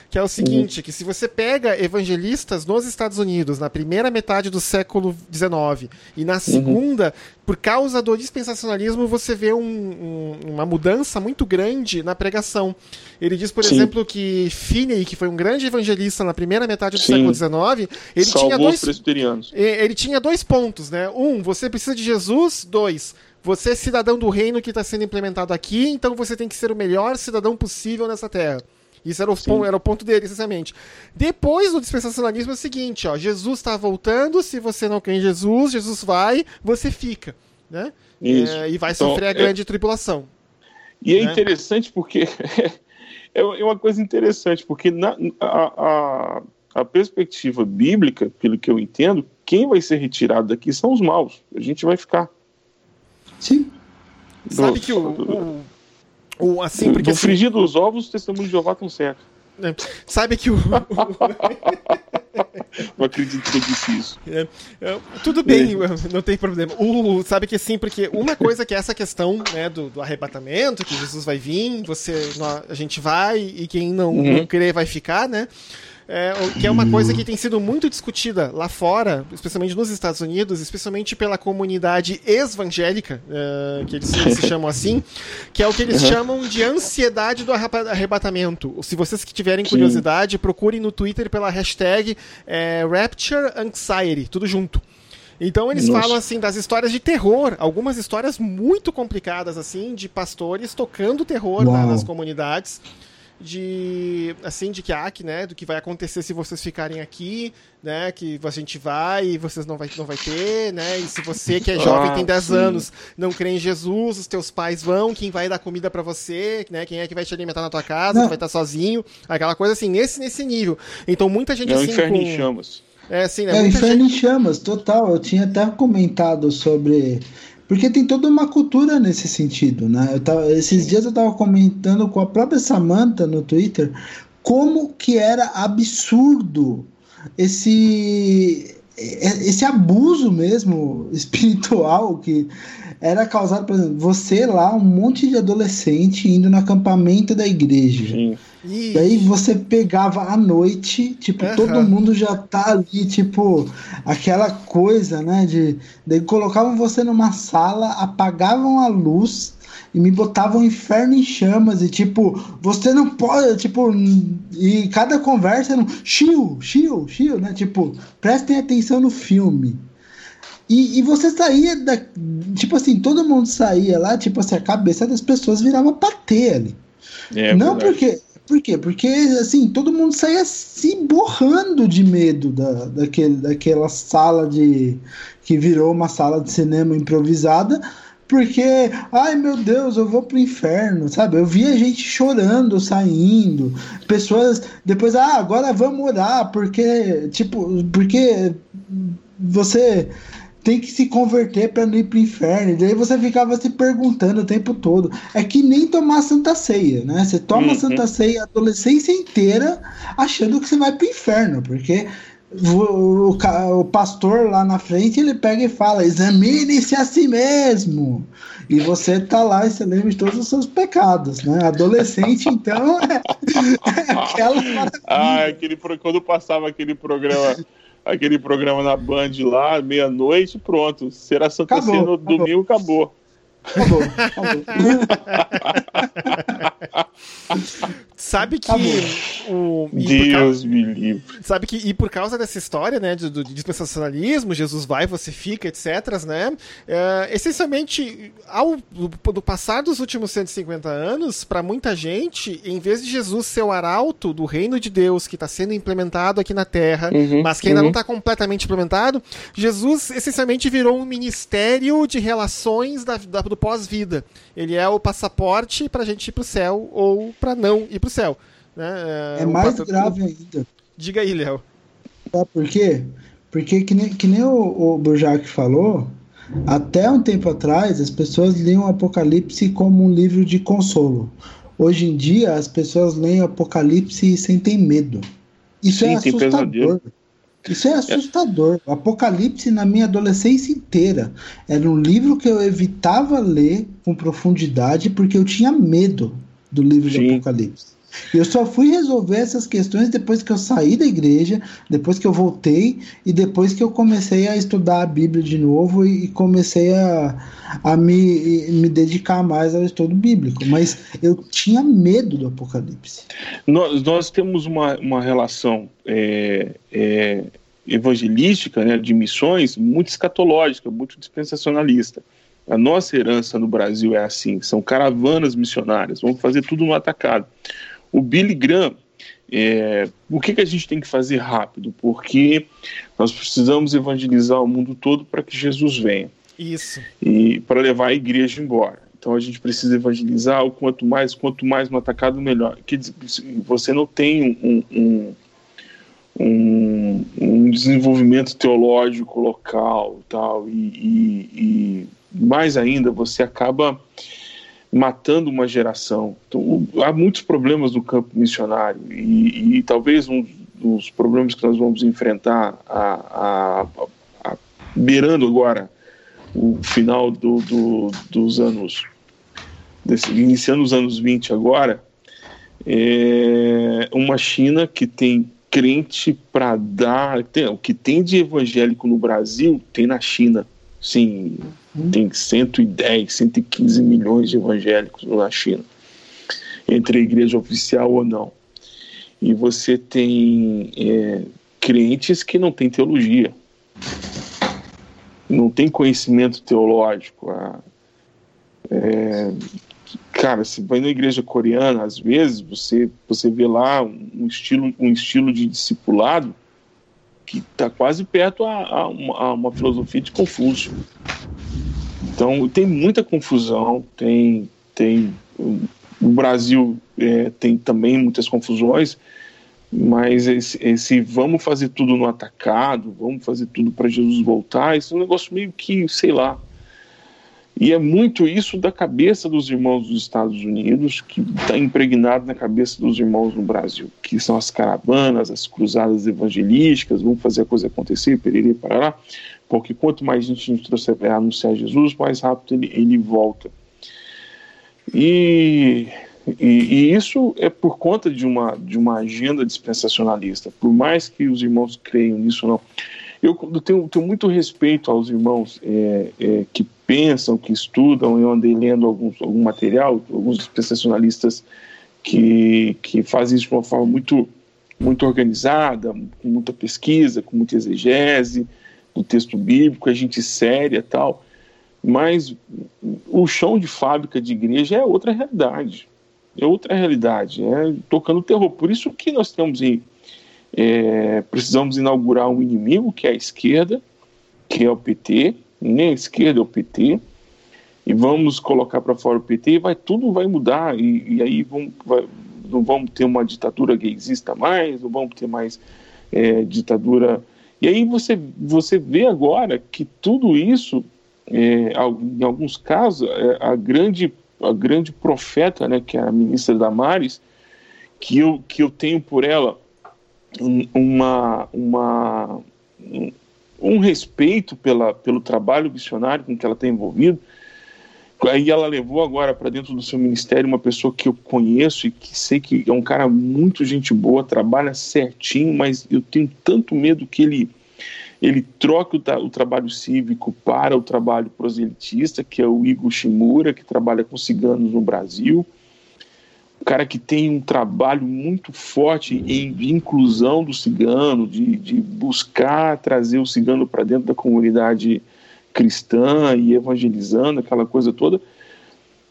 que é o seguinte, uhum. que se você pega evangelistas nos Estados Unidos na primeira metade do século XIX e na uhum. segunda, uhum. por causa do dispensacionalismo, você vê um, um, uma mudança muito grande na pregação. Ele diz, por Sim. exemplo, que Finney, que foi um grande evangelista na primeira metade do Sim. século XIX, ele Salvou tinha dois. Ele tinha dois pontos, né? Um, você precisa de Jesus. Dois, você é cidadão do reino que está sendo implementado aqui, então você tem que ser o melhor cidadão possível nessa terra. Isso era o, ponto, era o ponto dele, essencialmente. Depois do dispensacionalismo é o seguinte, ó, Jesus está voltando, se você não quer em Jesus, Jesus vai, você fica, né? É, e vai então, sofrer a é grande é... tribulação. E é né? interessante porque [LAUGHS] é, é uma coisa interessante, porque na, a, a, a, perspectiva bíblica, pelo que eu entendo, quem vai ser retirado daqui são os maus. A gente vai ficar. Sim. Sabe que o, o, o assim, porque, do assim, frigir dos ovos, o testemunho de Jeová estão certo. É, sabe que o. [LAUGHS] não acredito que eu disse isso. É, é, tudo bem, é. não tem problema. O, sabe que sim, porque uma coisa que é essa questão né, do, do arrebatamento, que Jesus vai vir, você, a gente vai, e quem não, uhum. não querer vai ficar, né? É, que é uma coisa que tem sido muito discutida lá fora, especialmente nos Estados Unidos, especialmente pela comunidade evangélica, é, que eles se [LAUGHS] chamam assim, que é o que eles uhum. chamam de ansiedade do arrebatamento. Se vocês que tiverem curiosidade, procurem no Twitter pela hashtag é, Rapture Anxiety, tudo junto. Então eles Nossa. falam assim das histórias de terror, algumas histórias muito complicadas assim de pastores tocando terror na, nas comunidades de assim de que ah, que, né, do que vai acontecer se vocês ficarem aqui, né, que a gente vai e vocês não vai não vai ter, né? E se você que é [LAUGHS] jovem ah, tem 10 sim. anos, não crê em Jesus, os teus pais vão, quem vai dar comida para você, né? Quem é que vai te alimentar na tua casa, não. vai estar sozinho, aquela coisa assim, nesse nesse nível. Então muita gente é assim inferno com... em chamas. É, assim, né? É, inferno gente... em chamas, total. Eu tinha até comentado sobre porque tem toda uma cultura nesse sentido, né? Tava, esses dias eu estava comentando com a própria Samantha no Twitter como que era absurdo esse esse abuso mesmo [LAUGHS] espiritual que era causado, por exemplo, você lá, um monte de adolescente indo no acampamento da igreja. Sim. E aí você pegava à noite, tipo, uhum. todo mundo já tá ali, tipo, aquela coisa, né? De. Daí colocavam você numa sala, apagavam a luz e me botavam o inferno em chamas. E tipo, você não pode, tipo, e cada conversa era um chiu, chiu, chiu, né? Tipo, prestem atenção no filme. E, e você saía da. Tipo assim, todo mundo saía lá, tipo assim, a cabeça das pessoas virava patê ali. É, não verdade. porque por quê? Porque, assim, todo mundo saía se borrando de medo da, daquele, daquela sala de. que virou uma sala de cinema improvisada, porque, ai meu Deus, eu vou pro inferno, sabe? Eu via gente chorando, saindo, pessoas depois, ah, agora vamos orar, porque, tipo, porque você tem que se converter para não ir pro inferno. E daí você ficava se perguntando o tempo todo. É que nem tomar Santa Ceia, né? Você toma uhum. Santa Ceia a adolescência inteira achando que você vai pro inferno, porque o, o, o, pastor lá na frente ele pega e fala: examine-se a si mesmo. E você tá lá e você lembra de todos os seus pecados, né? Adolescente, então, é, é aquela maravilha. Ah, aquele, quando passava aquele programa aquele programa na Band lá, meia-noite, pronto. Será Santa acabou, Ceia no acabou. domingo, acabou. Acabou, acabou. [LAUGHS] [LAUGHS] Sabe que o. Deus causa, me livre. Sabe que, e por causa dessa história, né, do, do dispensacionalismo, Jesus vai, você fica, etc., né? É, essencialmente, ao do, do, passar dos últimos 150 anos, para muita gente, em vez de Jesus ser o arauto do reino de Deus que está sendo implementado aqui na Terra, uhum, mas que ainda uhum. não está completamente implementado, Jesus essencialmente virou um ministério de relações da, da, do pós-vida. Ele é o passaporte para a gente ir para o céu ou para não ir para o céu. Né? É, é mais grave ainda. Diga aí, Léo. Sabe por quê? Porque, que nem, que nem o, o Burjac falou, até um tempo atrás as pessoas liam o Apocalipse como um livro de consolo. Hoje em dia as pessoas leem o Apocalipse e sentem medo. Isso é Sim, é assustador. Isso é assustador. O Apocalipse, na minha adolescência inteira, era um livro que eu evitava ler com profundidade porque eu tinha medo do livro Sim. do Apocalipse. Eu só fui resolver essas questões depois que eu saí da igreja, depois que eu voltei e depois que eu comecei a estudar a Bíblia de novo e, comecei a, a me, me dedicar mais ao estudo bíblico. Mas eu tinha medo do Apocalipse. Nós, nós temos uma, uma relação é, é, evangelística, né, de missões, muito escatológica, muito dispensacionalista. A nossa herança no Brasil é assim: são caravanas missionárias, vamos fazer tudo no atacado. O Billy Graham, é, o que, que a gente tem que fazer rápido? Porque nós precisamos evangelizar o mundo todo para que Jesus venha. Isso. E para levar a igreja embora. então a gente precisa evangelizar. Quanto mais, quanto mais no atacado, melhor. Que você não tem um, um, um, um desenvolvimento teológico local, tal, e, e, e mais ainda você acaba matando uma geração. Então, há muitos problemas no campo missionário e, e talvez um dos problemas que nós vamos enfrentar a, a, a, beirando agora o final do, do, dos anos, desse, iniciando os anos 20 agora, é uma China que tem crente para dar, tem, o que tem de evangélico no Brasil tem na China, sim, tem 110, 115 milhões de evangélicos na China, entre a igreja oficial ou não. E você tem é, crentes que não têm teologia, não tem conhecimento teológico. A, é, cara, você vai na igreja coreana, às vezes você, você vê lá um estilo, um estilo de discipulado que está quase perto a, a, uma, a, uma, filosofia de Confúcio. Então tem muita confusão, tem, tem o Brasil é, tem também muitas confusões, mas esse, esse, vamos fazer tudo no atacado, vamos fazer tudo para Jesus voltar, esse é um negócio meio que, sei lá. E é muito isso da cabeça dos irmãos dos Estados Unidos que está impregnado na cabeça dos irmãos no Brasil, que são as caravanas, as cruzadas evangelísticas, vamos fazer a coisa acontecer, perere, parará, porque quanto mais gente a gente trouxer a anunciar Jesus, mais rápido ele, ele volta. E e, e, isso é por conta de uma, de uma agenda dispensacionalista. Por mais que os irmãos creiam nisso ou não. Eu tenho, tenho muito respeito aos irmãos é, é, que pensam, que estudam. Eu andei lendo alguns, algum material, alguns dispensacionalistas que, que fazem isso de uma forma muito, muito organizada, com muita pesquisa, com muita exegese do texto bíblico, a gente séria tal. Mas o chão de fábrica de igreja é outra realidade é outra realidade, é tocando terror. Por isso que nós temos em, é, precisamos inaugurar um inimigo que é a esquerda, que é o PT, nem a esquerda é o PT, e vamos colocar para fora o PT e vai tudo vai mudar e, e aí vamos, vai, não vamos ter uma ditadura gaysista mais, não vamos ter mais é, ditadura. E aí você você vê agora que tudo isso, é, em alguns casos, é, a grande a grande profeta, né, que é a ministra Damares, que eu, que eu tenho por ela uma, uma, um, respeito pela, pelo trabalho missionário com que ela tem envolvido. Aí ela levou agora para dentro do seu ministério uma pessoa que eu conheço e que sei que é um cara muito gente boa, trabalha certinho, mas eu tenho tanto medo que ele ele troca o, o, trabalho cívico para o trabalho proselitista, que é o Igor Shimura, que trabalha com ciganos no Brasil. Um cara que tem um trabalho muito forte em inclusão do cigano, de, de buscar trazer o cigano para dentro da comunidade cristã e evangelizando, aquela coisa toda.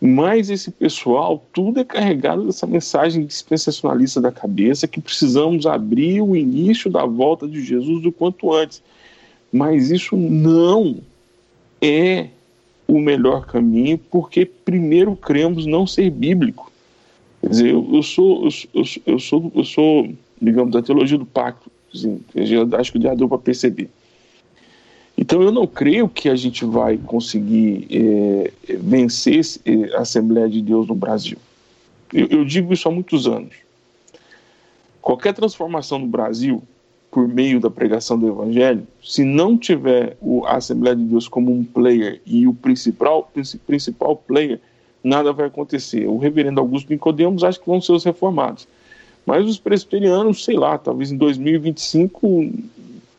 Mas esse pessoal, tudo é carregado dessa mensagem dispensacionalista da cabeça que precisamos abrir o início da volta de Jesus o quanto antes. Mas isso não é o melhor caminho, porque primeiro cremos não ser bíblico. Quer dizer, eu, eu sou, eu, eu, sou, eu sou, digamos, da teologia do pacto. Assim, eu acho que já deu para perceber. Então eu não creio que a gente vai conseguir é, vencer a Assembleia de Deus no Brasil. Eu, eu digo isso há muitos anos. Qualquer transformação no Brasil por meio da pregação do Evangelho, se não tiver o, a Assembleia de Deus como um player e o principal, principal player, nada vai acontecer. O reverendo Augusto Nicodemos acha que vão ser os reformados. Mas os presbiterianos, sei lá, talvez em 2025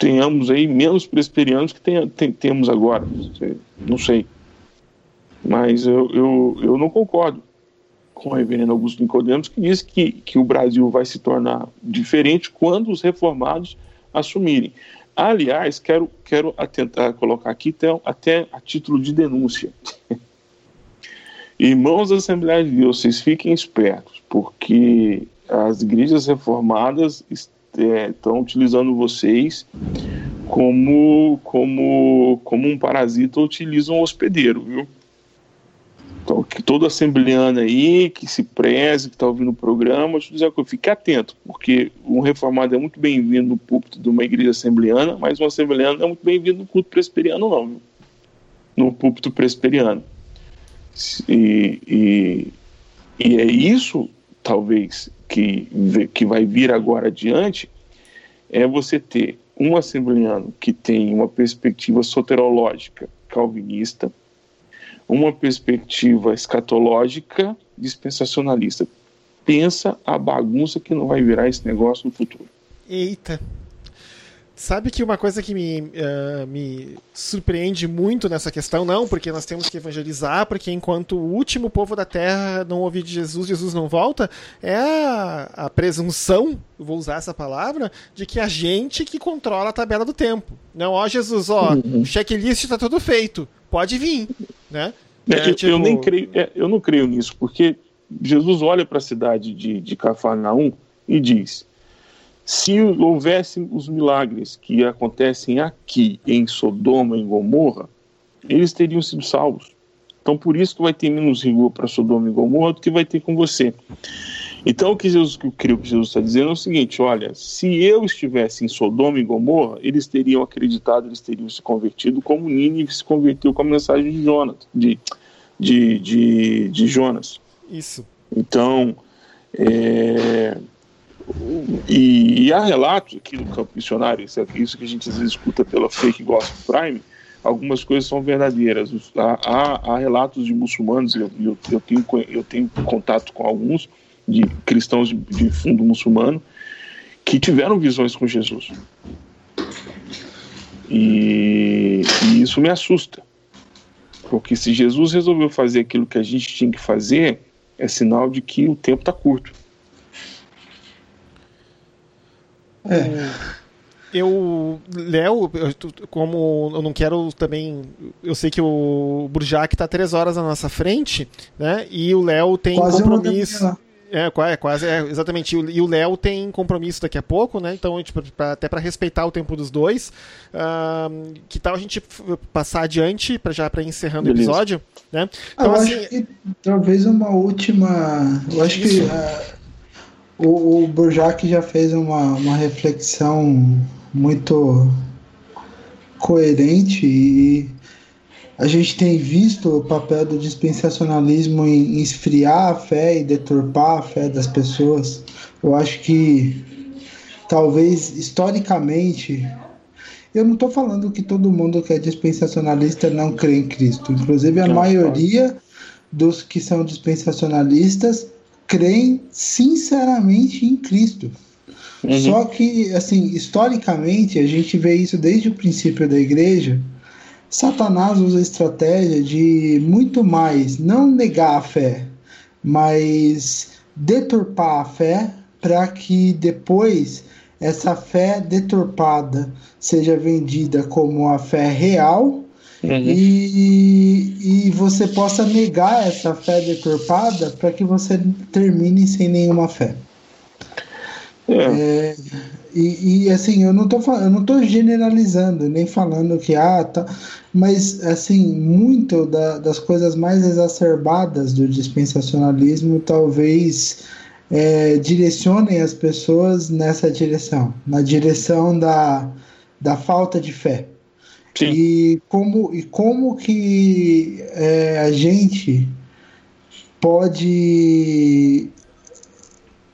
tenhamos aí menos presbiterianos que tem, tem, temos agora. Não sei. Mas eu, eu, eu não concordo com o reverendo Augusto Nicodemos, que diz que, que o Brasil vai se tornar diferente quando os reformados assumirem. Aliás, quero, quero tentar colocar aqui até, até a título de denúncia. [LAUGHS] Irmãos da Assembleia de Deus, vocês fiquem espertos, porque as igrejas reformadas é, estão utilizando vocês como, como, como um parasita utilizam um hospedeiro, viu? Então, que todo assembleano aí, que se preze, que está ouvindo o programa, deixa eu dizer que fique atento, porque um reformado é muito bem-vindo no púlpito de uma igreja assembleana, mas um assembleano é muito bem-vindo no culto presbiteriano, não, viu? no púlpito presbiteriano. E, e, e é isso, talvez, que, que vai vir agora adiante, é você ter um assembleano que tem uma perspectiva soterológica calvinista, uma perspectiva escatológica dispensacionalista. Pensa a bagunça que não vai virar esse negócio no futuro. Eita. Sabe que uma coisa que me, uh, me surpreende muito nessa questão, não, porque nós temos que evangelizar, porque enquanto o último povo da terra não ouvir de Jesus, Jesus não volta, é a, a presunção, vou usar essa palavra, de que a gente que controla a tabela do tempo. Não, ó Jesus, ó, uhum. checklist está tudo feito, pode vir, né? É, tipo... Eu nem creio, é, eu não creio nisso, porque Jesus olha para a cidade de, de Cafarnaum e diz: se houvesse os milagres que acontecem aqui em Sodoma e Gomorra, eles teriam sido salvos. Então, por isso que vai ter menos rigor para Sodoma e Gomorra do que vai ter com você. Então, o que, Jesus, eu creio que Jesus está dizendo é o seguinte: olha, se eu estivesse em Sodoma e Gomorra, eles teriam acreditado, eles teriam se convertido, como Nínive se converteu com a mensagem de Jonas. De, de, de, de Jonas. Isso. Então, é, e, e, há relatos aqui no campo missionário, isso, é isso que a gente às vezes escuta pela Fake Gospel Prime, algumas coisas são verdadeiras. Há, há, há relatos de muçulmanos, eu, eu, eu, tenho, eu tenho contato com alguns de cristãos de, de fundo muçulmano que tiveram visões com Jesus. E, e, isso me assusta. Porque se Jesus resolveu fazer aquilo que a gente tinha que fazer, é sinal de que o tempo está curto. É. Eu, Léo, como eu não quero também. Eu sei que o Burjac está três horas na nossa frente, né? E o Léo tem Quase compromisso. É, é, quase, é, exatamente. E o Léo tem compromisso daqui a pouco, né? Então, tipo, pra, até para respeitar o tempo dos dois, uh, que tal a gente passar adiante para já para encerrando Beleza. o episódio, né? Então, ah, eu assim, acho que talvez uma última, eu acho isso. que uh, o, o Burjac já fez uma, uma reflexão muito coerente e a gente tem visto o papel do dispensacionalismo em esfriar a fé e deturpar a fé das pessoas. Eu acho que talvez historicamente eu não estou falando que todo mundo que é dispensacionalista não crê em Cristo. Inclusive a maioria dos que são dispensacionalistas creem sinceramente em Cristo. Uhum. Só que, assim, historicamente, a gente vê isso desde o princípio da igreja Satanás usa a estratégia de muito mais não negar a fé, mas deturpar a fé para que depois essa fé deturpada seja vendida como a fé real uhum. e, e você possa negar essa fé deturpada para que você termine sem nenhuma fé. É. É, e, e, assim, eu não tô eu não tô generalizando, nem falando que ah, tá, mas assim, muito da, das coisas mais exacerbadas do dispensacionalismo talvez é, direcionem as pessoas nessa direção, na direção da, da falta de fé. Sim. E como, e como que é, a gente pode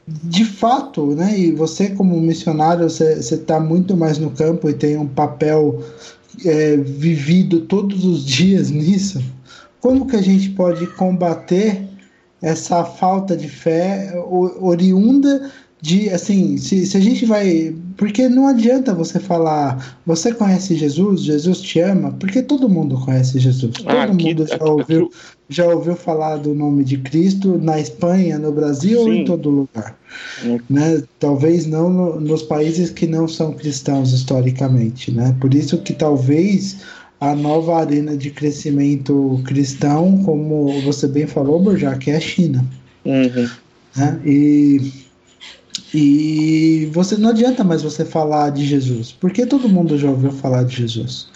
de fato, né? E você como missionário, você está muito mais no campo e tem um papel é, vivido todos os dias [LAUGHS] nisso. Como que a gente pode combater essa falta de fé oriunda de assim, se, se a gente vai. Porque não adianta você falar, você conhece Jesus, Jesus te ama, porque todo mundo conhece Jesus. Ah, todo aqui, mundo já, aqui, ouviu, aqui. já ouviu falar do nome de Cristo na Espanha, no Brasil Sim. ou em todo lugar. É. Né? Talvez não no, nos países que não são cristãos historicamente. Né? Por isso que talvez a nova arena de crescimento cristão, como você bem falou, Borja, que é a China. Uhum. Né? E e você não adianta mais você falar de Jesus, porque todo mundo já ouviu falar de Jesus.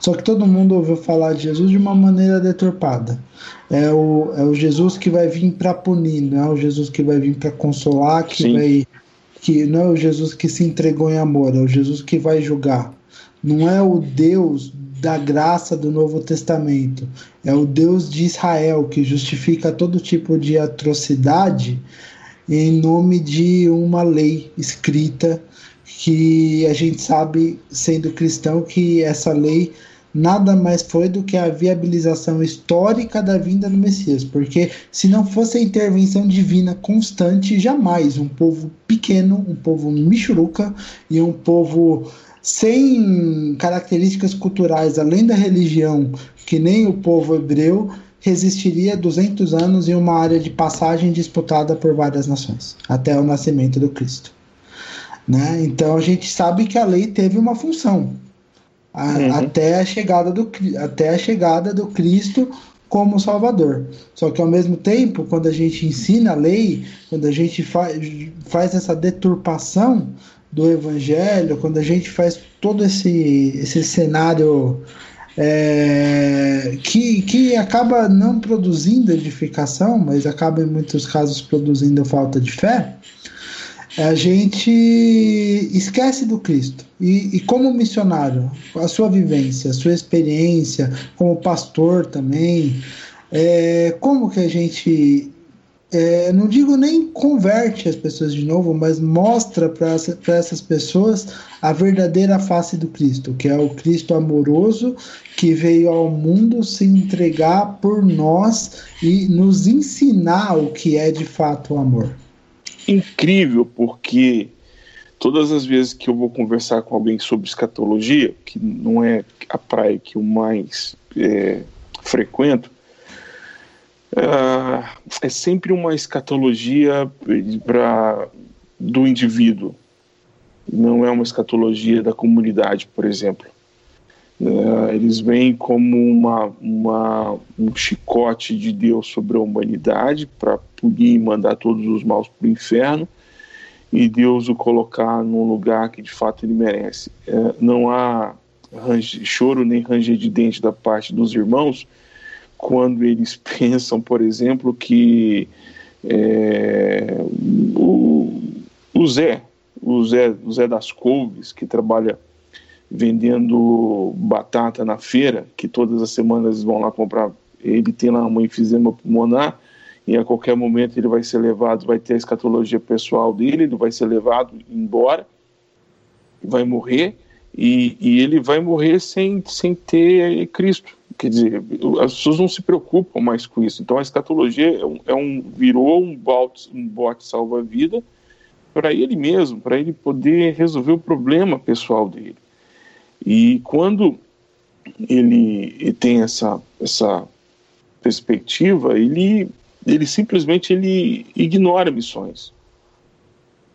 Só que todo mundo ouviu falar de Jesus de uma maneira deturpada. É o, é o Jesus que vai vir para punir, não é o Jesus que vai vir para consolar, que Sim. vai que não é o Jesus que se entregou em amor, é o Jesus que vai julgar. Não é o Deus da graça do Novo Testamento, é o Deus de Israel que justifica todo tipo de atrocidade em nome de uma lei escrita que a gente sabe, sendo cristão, que essa lei nada mais foi do que a viabilização histórica da vinda do Messias, porque se não fosse a intervenção divina constante, jamais um povo pequeno, um povo michuruca e um povo sem características culturais além da religião, que nem o povo hebreu, resistiria 200 anos em uma área de passagem disputada por várias nações, até o nascimento do Cristo. Né? Então a gente sabe que a lei teve uma função a, uhum. até, a chegada do, até a chegada do Cristo como Salvador. Só que ao mesmo tempo, quando a gente ensina a lei, quando a gente fa faz essa deturpação do Evangelho, quando a gente faz todo esse, esse cenário é, que, que acaba não produzindo edificação, mas acaba em muitos casos produzindo falta de fé, a gente esquece do Cristo. E, e, como missionário, a sua vivência, a sua experiência, como pastor também, é, como que a gente, é, não digo nem converte as pessoas de novo, mas mostra para essas pessoas a verdadeira face do Cristo, que é o Cristo amoroso que veio ao mundo se entregar por nós e nos ensinar o que é de fato o amor. Incrível, porque todas as vezes que eu vou conversar com alguém sobre escatologia, que não é a praia que eu mais é, frequento, uh, é sempre uma escatologia do indivíduo, não é uma escatologia da comunidade, por exemplo. Uh, eles vêm como uma, uma, um chicote de Deus sobre a humanidade para punir e mandar todos os maus para o inferno e Deus o colocar num lugar que de fato ele merece. Uh, não há range, choro nem ranger de dente da parte dos irmãos quando eles [LAUGHS] pensam, por exemplo, que é, o, o Zé, o Zé, o Zé das Couves, que trabalha vendendo batata na feira, que todas as semanas vão lá comprar. Ele tem lá uma enfisema pulmonar e a qualquer momento ele vai ser levado, vai ter a escatologia pessoal dele, ele vai ser levado embora, vai morrer e, e ele vai morrer sem, sem ter Cristo. Quer dizer, as pessoas não se preocupam mais com isso. Então a escatologia é um, é um virou um bote, um bote salva-vida para ele mesmo, para ele poder resolver o problema pessoal dele. E quando ele tem essa, essa perspectiva, ele, ele simplesmente ele ignora missões.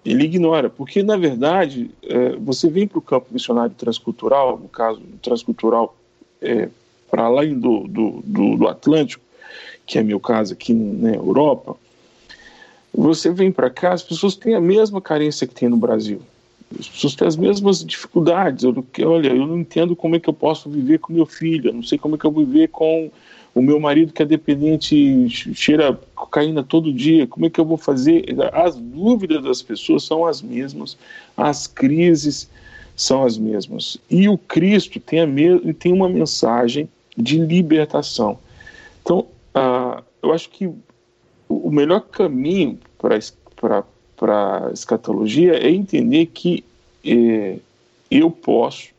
Ele ignora, porque na verdade é, você vem para o campo missionário transcultural, no caso transcultural é, para além do, do, do, do, Atlântico, que é meu caso aqui na Europa, você vem para cá, as pessoas têm a mesma carência que tem no Brasil. As pessoas têm as mesmas dificuldades. Eu, olha, eu não entendo como é que eu posso viver com meu filho, eu não sei como é que eu vou viver com o meu marido que é dependente, cheira cocaína todo dia, como é que eu vou fazer? As dúvidas das pessoas são as mesmas, as crises são as mesmas. E o Cristo tem, a tem uma mensagem de libertação. Então, uh, eu acho que o melhor caminho para a escatologia é entender que é, eu posso,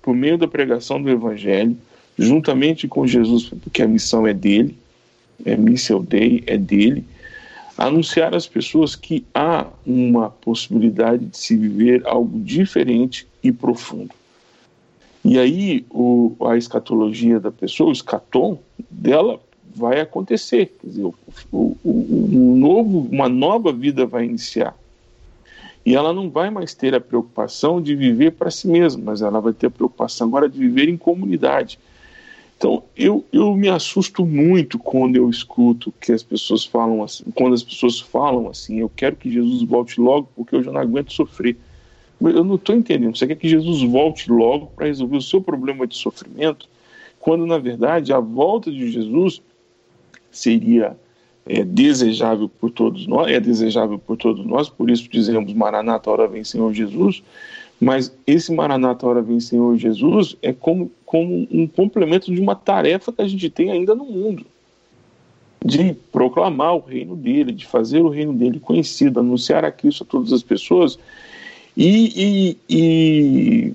por meio da pregação do Evangelho, juntamente com Jesus, porque a missão é dele, é missão dei, é dele, anunciar às pessoas que há uma possibilidade de se viver algo diferente e profundo. E aí o, a escatologia da pessoa, o escatom dela, vai acontecer. Quer dizer, o, o, um novo, uma nova vida vai iniciar. E ela não vai mais ter a preocupação de viver para si mesma, mas ela vai ter a preocupação agora de viver em comunidade. Então, eu, eu me assusto muito quando eu escuto que as pessoas falam assim, quando as pessoas falam assim, eu quero que Jesus volte logo porque eu já não aguento sofrer. Eu não estou entendendo. Você quer que Jesus volte logo para resolver o seu problema de sofrimento, quando na verdade a volta de Jesus seria é, desejável por todos nós, é desejável por todos nós, por isso dizemos Maranata, hora vem Senhor Jesus, mas esse Maranata, hora vem Senhor Jesus é como, como um complemento de uma tarefa que a gente tem ainda no mundo, de proclamar o reino dele, de fazer o reino dele conhecido, anunciar a Cristo a todas as pessoas e, e, e,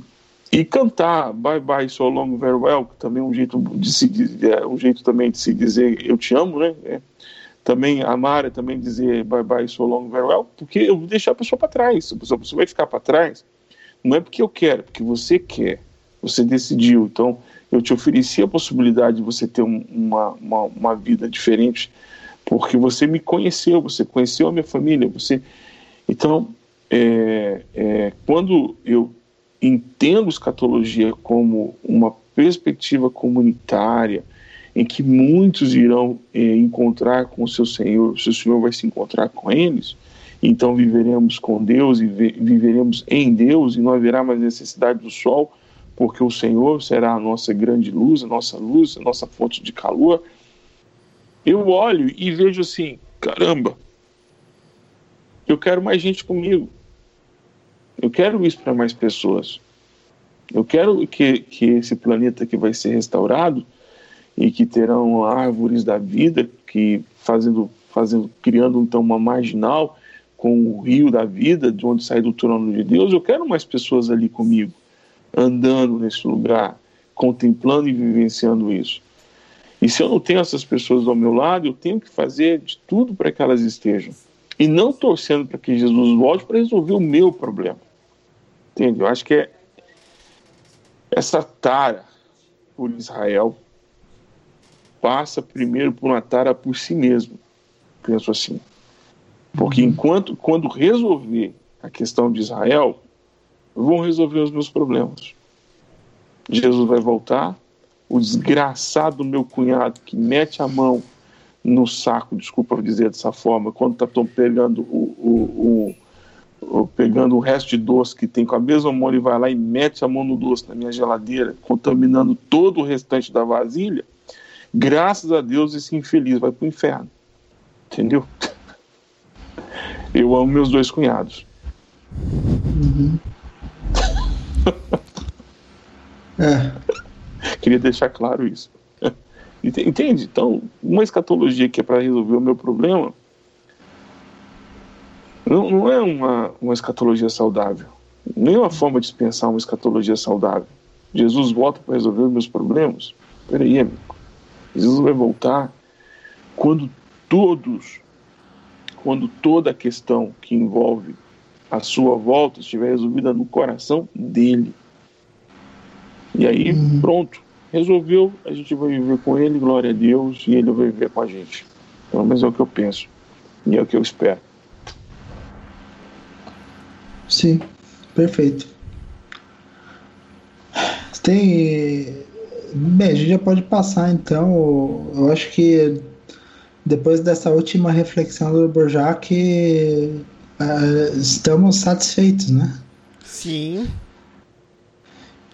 e cantar Bye Bye So Long Very Well, que também é um jeito de se dizer, é um jeito também de se dizer eu te amo, né? É, também amar é também dizer Bye Bye So Long Very Well, porque eu vou deixar a pessoa para trás. Pessoa, a pessoa vai ficar para trás, não é porque eu quero, é porque você quer, você decidiu. Então, eu te ofereci a possibilidade de você ter um, uma, uma, uma vida diferente, porque você me conheceu, você conheceu a minha família, você. Então, é, é, quando eu entendo escatologia como uma perspectiva comunitária, em que muitos irão é, encontrar com o seu Senhor, o seu Senhor vai se encontrar com eles, então viveremos com Deus e viveremos em Deus e não haverá mais necessidade do sol, porque o Senhor será a nossa grande luz, a nossa luz, a nossa fonte de calor. Eu olho e vejo assim, caramba, eu quero mais gente comigo. Eu quero isso para mais pessoas. Eu quero que, que esse planeta que vai ser restaurado e que terão árvores da vida que fazendo, fazendo, criando então uma marginal com o rio da vida, de onde sai do trono de Deus. Eu quero mais pessoas ali comigo, andando nesse lugar, contemplando e vivenciando isso. E se eu não tenho essas pessoas ao meu lado, eu tenho que fazer de tudo para que elas estejam. E não torcendo para que Jesus volte para resolver o meu problema. Entende? Eu acho que é essa tara por Israel passa primeiro por uma tara por si mesmo. Penso assim. Porque enquanto quando resolver a questão de Israel, vão resolver os meus problemas. Jesus vai voltar, o desgraçado meu cunhado que mete a mão no saco, desculpa dizer dessa forma, quando está pegando o, o, o pegando o resto de doce que tem com a mesma mão, ele vai lá e mete a mão no doce na minha geladeira, contaminando todo o restante da vasilha, graças a Deus esse infeliz vai para o inferno. Entendeu? Eu amo meus dois cunhados. Uhum. [LAUGHS] é. Queria deixar claro isso. Entende? Então, uma escatologia que é para resolver o meu problema não, não é uma, uma escatologia saudável. Nenhuma forma de pensar uma escatologia saudável. Jesus volta para resolver os meus problemas? Peraí, amigo. Jesus vai voltar quando todos, quando toda a questão que envolve a sua volta estiver resolvida no coração dele. E aí, uhum. pronto, resolveu, a gente vai viver com ele, glória a Deus, e ele vai viver com a gente. Pelo menos é o que eu penso, e é o que eu espero. Sim, perfeito. Tem. Bem, a gente já pode passar então. Eu acho que depois dessa última reflexão do Borjac, uh, estamos satisfeitos, né? Sim.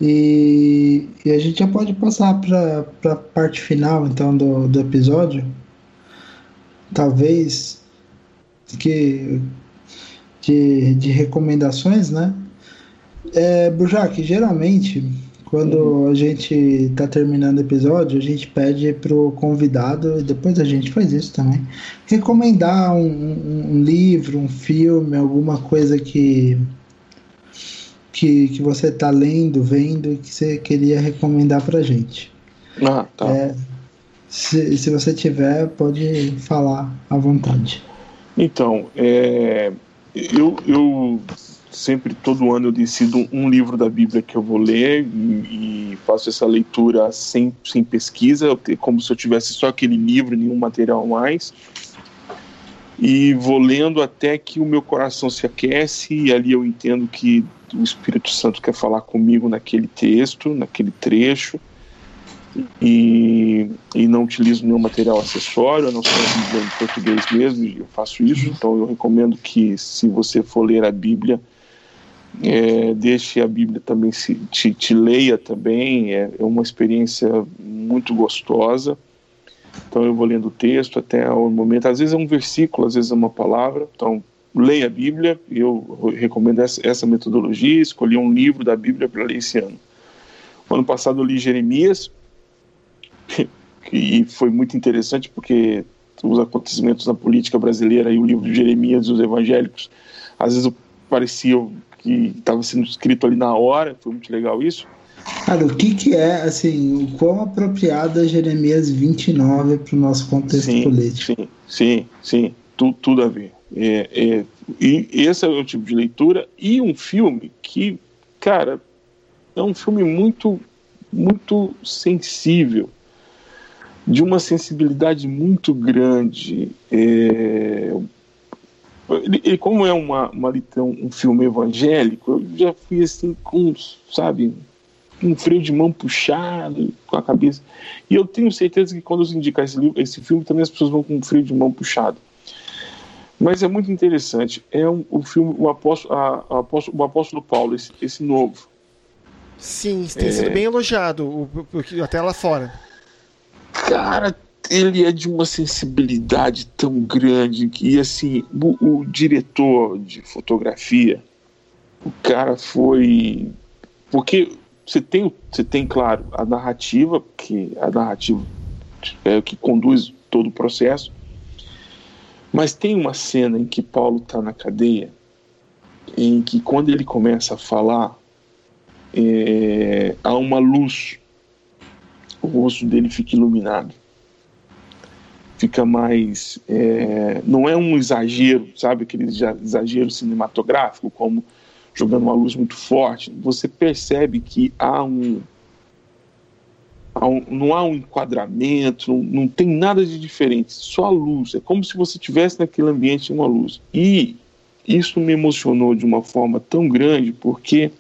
E, e, a gente já pode passar para a parte final então do, do episódio. Talvez que de, de recomendações, né? É, Burjac, geralmente, quando uhum. a gente está terminando o episódio, a gente pede pro convidado, e depois a gente faz isso também, recomendar um, um, um livro, um filme, alguma coisa que, que, que você está lendo, vendo e que você queria recomendar pra gente. Ah, tá. É, se, se você tiver, pode falar à vontade. Então, é, eu, eu sempre, todo ano, eu decido um livro da Bíblia que eu vou ler e, e faço essa leitura sem, sem pesquisa, como se eu tivesse só aquele livro, nenhum material mais. E vou lendo até que o meu coração se aquece e ali eu entendo que o Espírito Santo quer falar comigo naquele texto, naquele trecho e, e não utilizo nenhum material acessório, a não ser a Bíblia em português mesmo, eu faço isso, então eu recomendo que se você for ler a Bíblia, É, deixe a Bíblia também se te, te leia também. É, é, uma experiência muito gostosa. Então eu vou lendo o texto até o momento. Às vezes é um versículo, às vezes é uma palavra. Então leia a Bíblia. Eu recomendo essa, metodologia. Escolhi um livro da Bíblia para ler esse ano. Ano passado eu li Jeremias [LAUGHS] e foi muito interessante porque os acontecimentos na política brasileira e o livro de Jeremias e os evangélicos, às vezes parecia que estava sendo escrito ali na hora, foi muito legal isso. Cara, o que, que é, assim, o quão apropriado é Jeremias 29 para o nosso contexto sim, político? Sim, sim, sim, tu, tudo a ver. É, é, e esse é o tipo de leitura e um filme que, cara, é um filme muito, muito sensível de uma sensibilidade muito grande. É, ele, ele, como é uma, uma, um filme evangélico, eu já fui assim com, sabe, um freio de mão puxado com a cabeça. E eu tenho certeza que quando eu indicar esse, livro, esse filme, também as pessoas vão com um freio de mão puxado. Mas é muito interessante. É um, o filme, o apóstolo, a, a apóstolo, o apóstolo Paulo, esse, esse novo. Sim, tem é... sido bem elogiado, o, o, até lá fora. Cara, ele é de uma sensibilidade tão grande que, assim, o, o diretor de fotografia, o cara foi. Porque você tem, você tem, claro, a narrativa, que a narrativa é o que conduz todo o processo, mas tem uma cena em que Paulo está na cadeia, em que quando ele começa a falar, é, há uma luz o rosto dele fica iluminado. Fica mais. É, não é um exagero, sabe? Aquele exagero cinematográfico, como jogando uma luz muito forte. Você percebe que há um. Um não há um enquadramento, não, não tem nada de diferente, só a luz. É como se você estivesse naquele ambiente uma luz. E isso me emocionou de uma forma tão grande, porque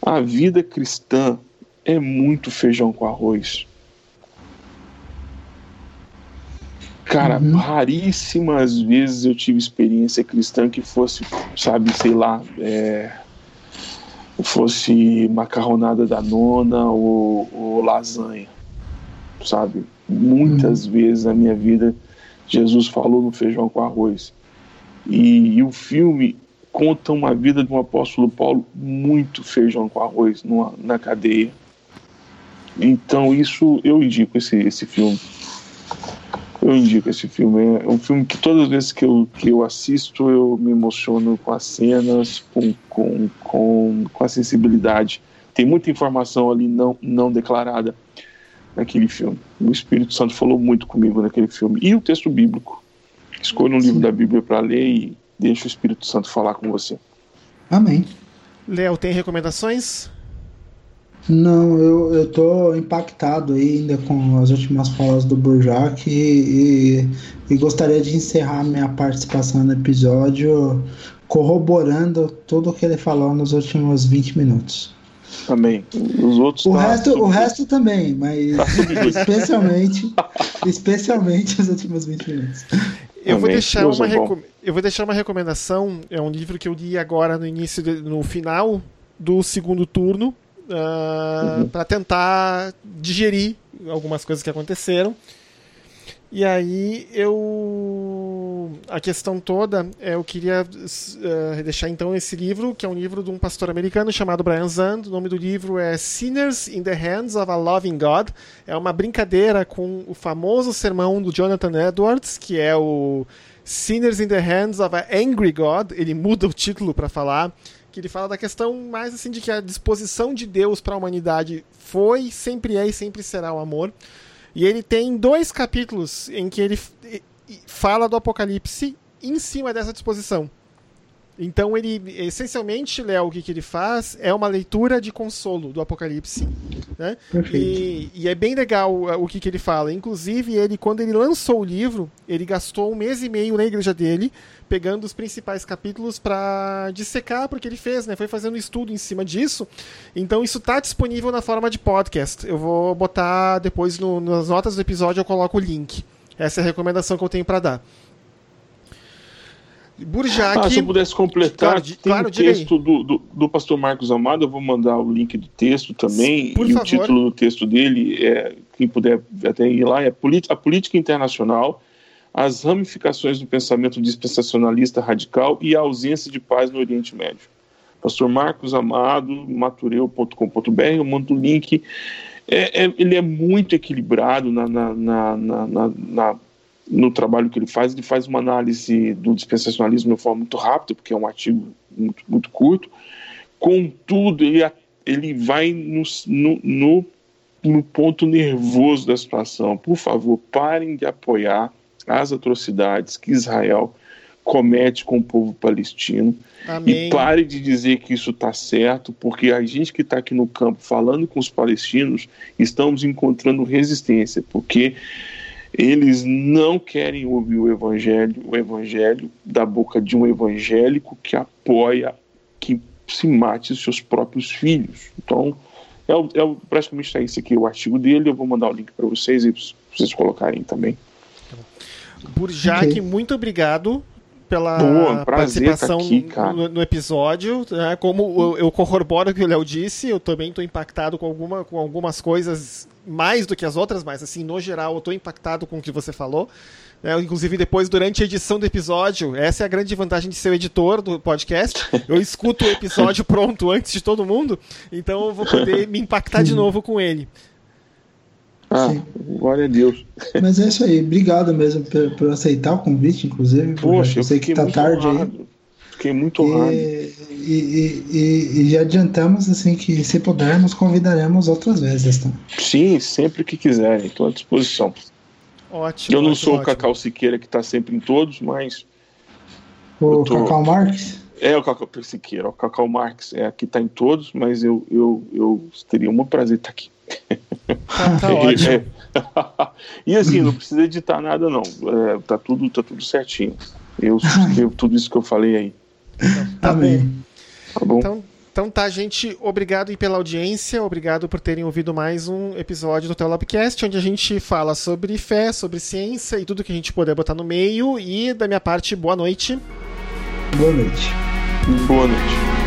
a vida cristã é muito feijão com arroz. Cara, uhum. raríssimas vezes eu tive experiência cristã que fosse, sabe, sei lá, é, fosse macarronada da nona ou, ou lasanha, sabe? Muitas uhum. vezes na minha vida Jesus falou no feijão com arroz. E, e, o filme conta uma vida de um apóstolo Paulo muito feijão com arroz numa, na cadeia então isso eu indico esse, esse filme. Eu indico esse filme. É um filme que todas as vezes que eu, que eu assisto eu me emociono com as cenas, com, com, com, com a sensibilidade. Tem muita informação ali não, não declarada naquele filme. O Espírito Santo falou muito comigo naquele filme. E o texto bíblico. Escolha um Sim. livro da Bíblia para ler e deixa o Espírito Santo falar com você. Amém. Léo, tem recomendações? Não, eu, eu tô impactado ainda com as últimas falas do Burjac e, e, e gostaria de encerrar minha participação no episódio corroborando tudo o que ele falou nos últimos 20 minutos. Também. Os outros. O, tá resto, o resto também, mas tá especialmente, especialmente os últimos 20 minutos. Eu vou, deixar uma eu vou deixar uma recomendação. É um livro que eu li agora no início, de, no final do segundo turno, uh, uhum. para tentar digerir algumas coisas que aconteceram. E aí eu. A questão toda, eu queria uh, deixar então esse livro, que é um livro de um pastor americano chamado Brian Zand. O nome do livro é Sinners in the Hands of a Loving God. É uma brincadeira com o famoso sermão do Jonathan Edwards, que é o Sinners in the Hands of an Angry God. Ele muda o título para falar que ele fala da questão mais assim de que a disposição de Deus para a humanidade foi, sempre é e sempre será o amor. E ele tem dois capítulos em que ele fala do Apocalipse em cima dessa disposição. Então ele, essencialmente, Léo, o que, que ele faz é uma leitura de consolo do Apocalipse. Né? E, e, é bem legal o que, que ele fala. Inclusive, ele, quando ele lançou o livro, ele gastou um mês e meio na igreja dele, pegando os principais capítulos para dissecar, porque ele fez, né? Foi fazendo um estudo em cima disso. Então isso está disponível na forma de podcast. Eu vou botar depois no, nas notas do episódio, eu coloco o link. Essa é a recomendação que eu tenho para dar. Burjac. Ah, se eu pudesse completar, Claro, tem claro, texto do, do, do pastor Marcos Amado, eu vou mandar o link do texto também, Por e favor. o título do texto dele, é, quem puder até ir lá, é A Política Internacional, as ramificações do pensamento dispensacionalista radical e a ausência de paz no Oriente Médio. Pastor Marcos Amado, matureu.com.br, eu mando o link. É, é- ele é muito equilibrado na, na- na- na- no trabalho que ele faz. Ele faz uma análise do dispensacionalismo de uma forma muito rápida, porque é um artigo muito, muito curto. Contudo, ele, ele vai no, no, no, no ponto nervoso da situação. Por favor, parem de apoiar as atrocidades que Israel comete com o povo palestino. Amém. E pare de dizer que isso está certo, porque a gente que está aqui no campo falando com os palestinos, estamos encontrando resistência, porque eles não querem ouvir o evangelho, o evangelho da boca de um evangélico que apoia que se mate os seus próprios filhos. Então, é, é praticamente está isso aqui o artigo dele. Eu vou mandar o link para vocês e vocês colocarem também. Burjac, [LAUGHS] Ok. muito obrigado pela Boa, prazer participação tá aqui, no, no episódio. né? Como eu, eu corroboro o que o Léo disse, eu também estou impactado com, alguma, com algumas coisas mais do que as outras, mas assim, no geral, eu estou impactado com o que você falou. né? inclusive, depois, durante a edição do episódio, essa é a grande vantagem de ser o editor do podcast. Eu escuto o episódio [LAUGHS] pronto antes de todo mundo, então eu vou poder me impactar de novo com ele. Ah, Sim. glória a Deus. Mas é isso aí. Obrigado mesmo por, por aceitar o convite, inclusive. Poxa, eu sei que fiquei tá muito tarde aí. honrado. Fiquei muito honrado. E, e, e, e- e já adiantamos assim que se pudermos convidaremos outras vezes, tá? Sim, sempre que quiserem, estou à disposição. Ótimo. Eu não ótimo, sou o ótimo. Cacau Siqueira que está sempre em todos, mas O tô- Cacau Marques? é o Cacau Siqueira, o Cacau Marques é que está em todos, mas eu, eu, eu teria um prazer estar aqui. Tá, tá [LAUGHS] ótimo. e assim, não precisa editar nada não, é, tá tudo tá tudo certinho. Eu [LAUGHS] escrevo tudo isso que eu falei aí, Tá bom. Amém. tá bom? Então, então tá, gente. Obrigado aí pela audiência. Obrigado por terem ouvido mais um episódio do Telobcast, onde a gente fala sobre fé, sobre ciência e tudo que a gente puder botar no meio. E da minha parte, boa noite. Boa noite. Boa noite.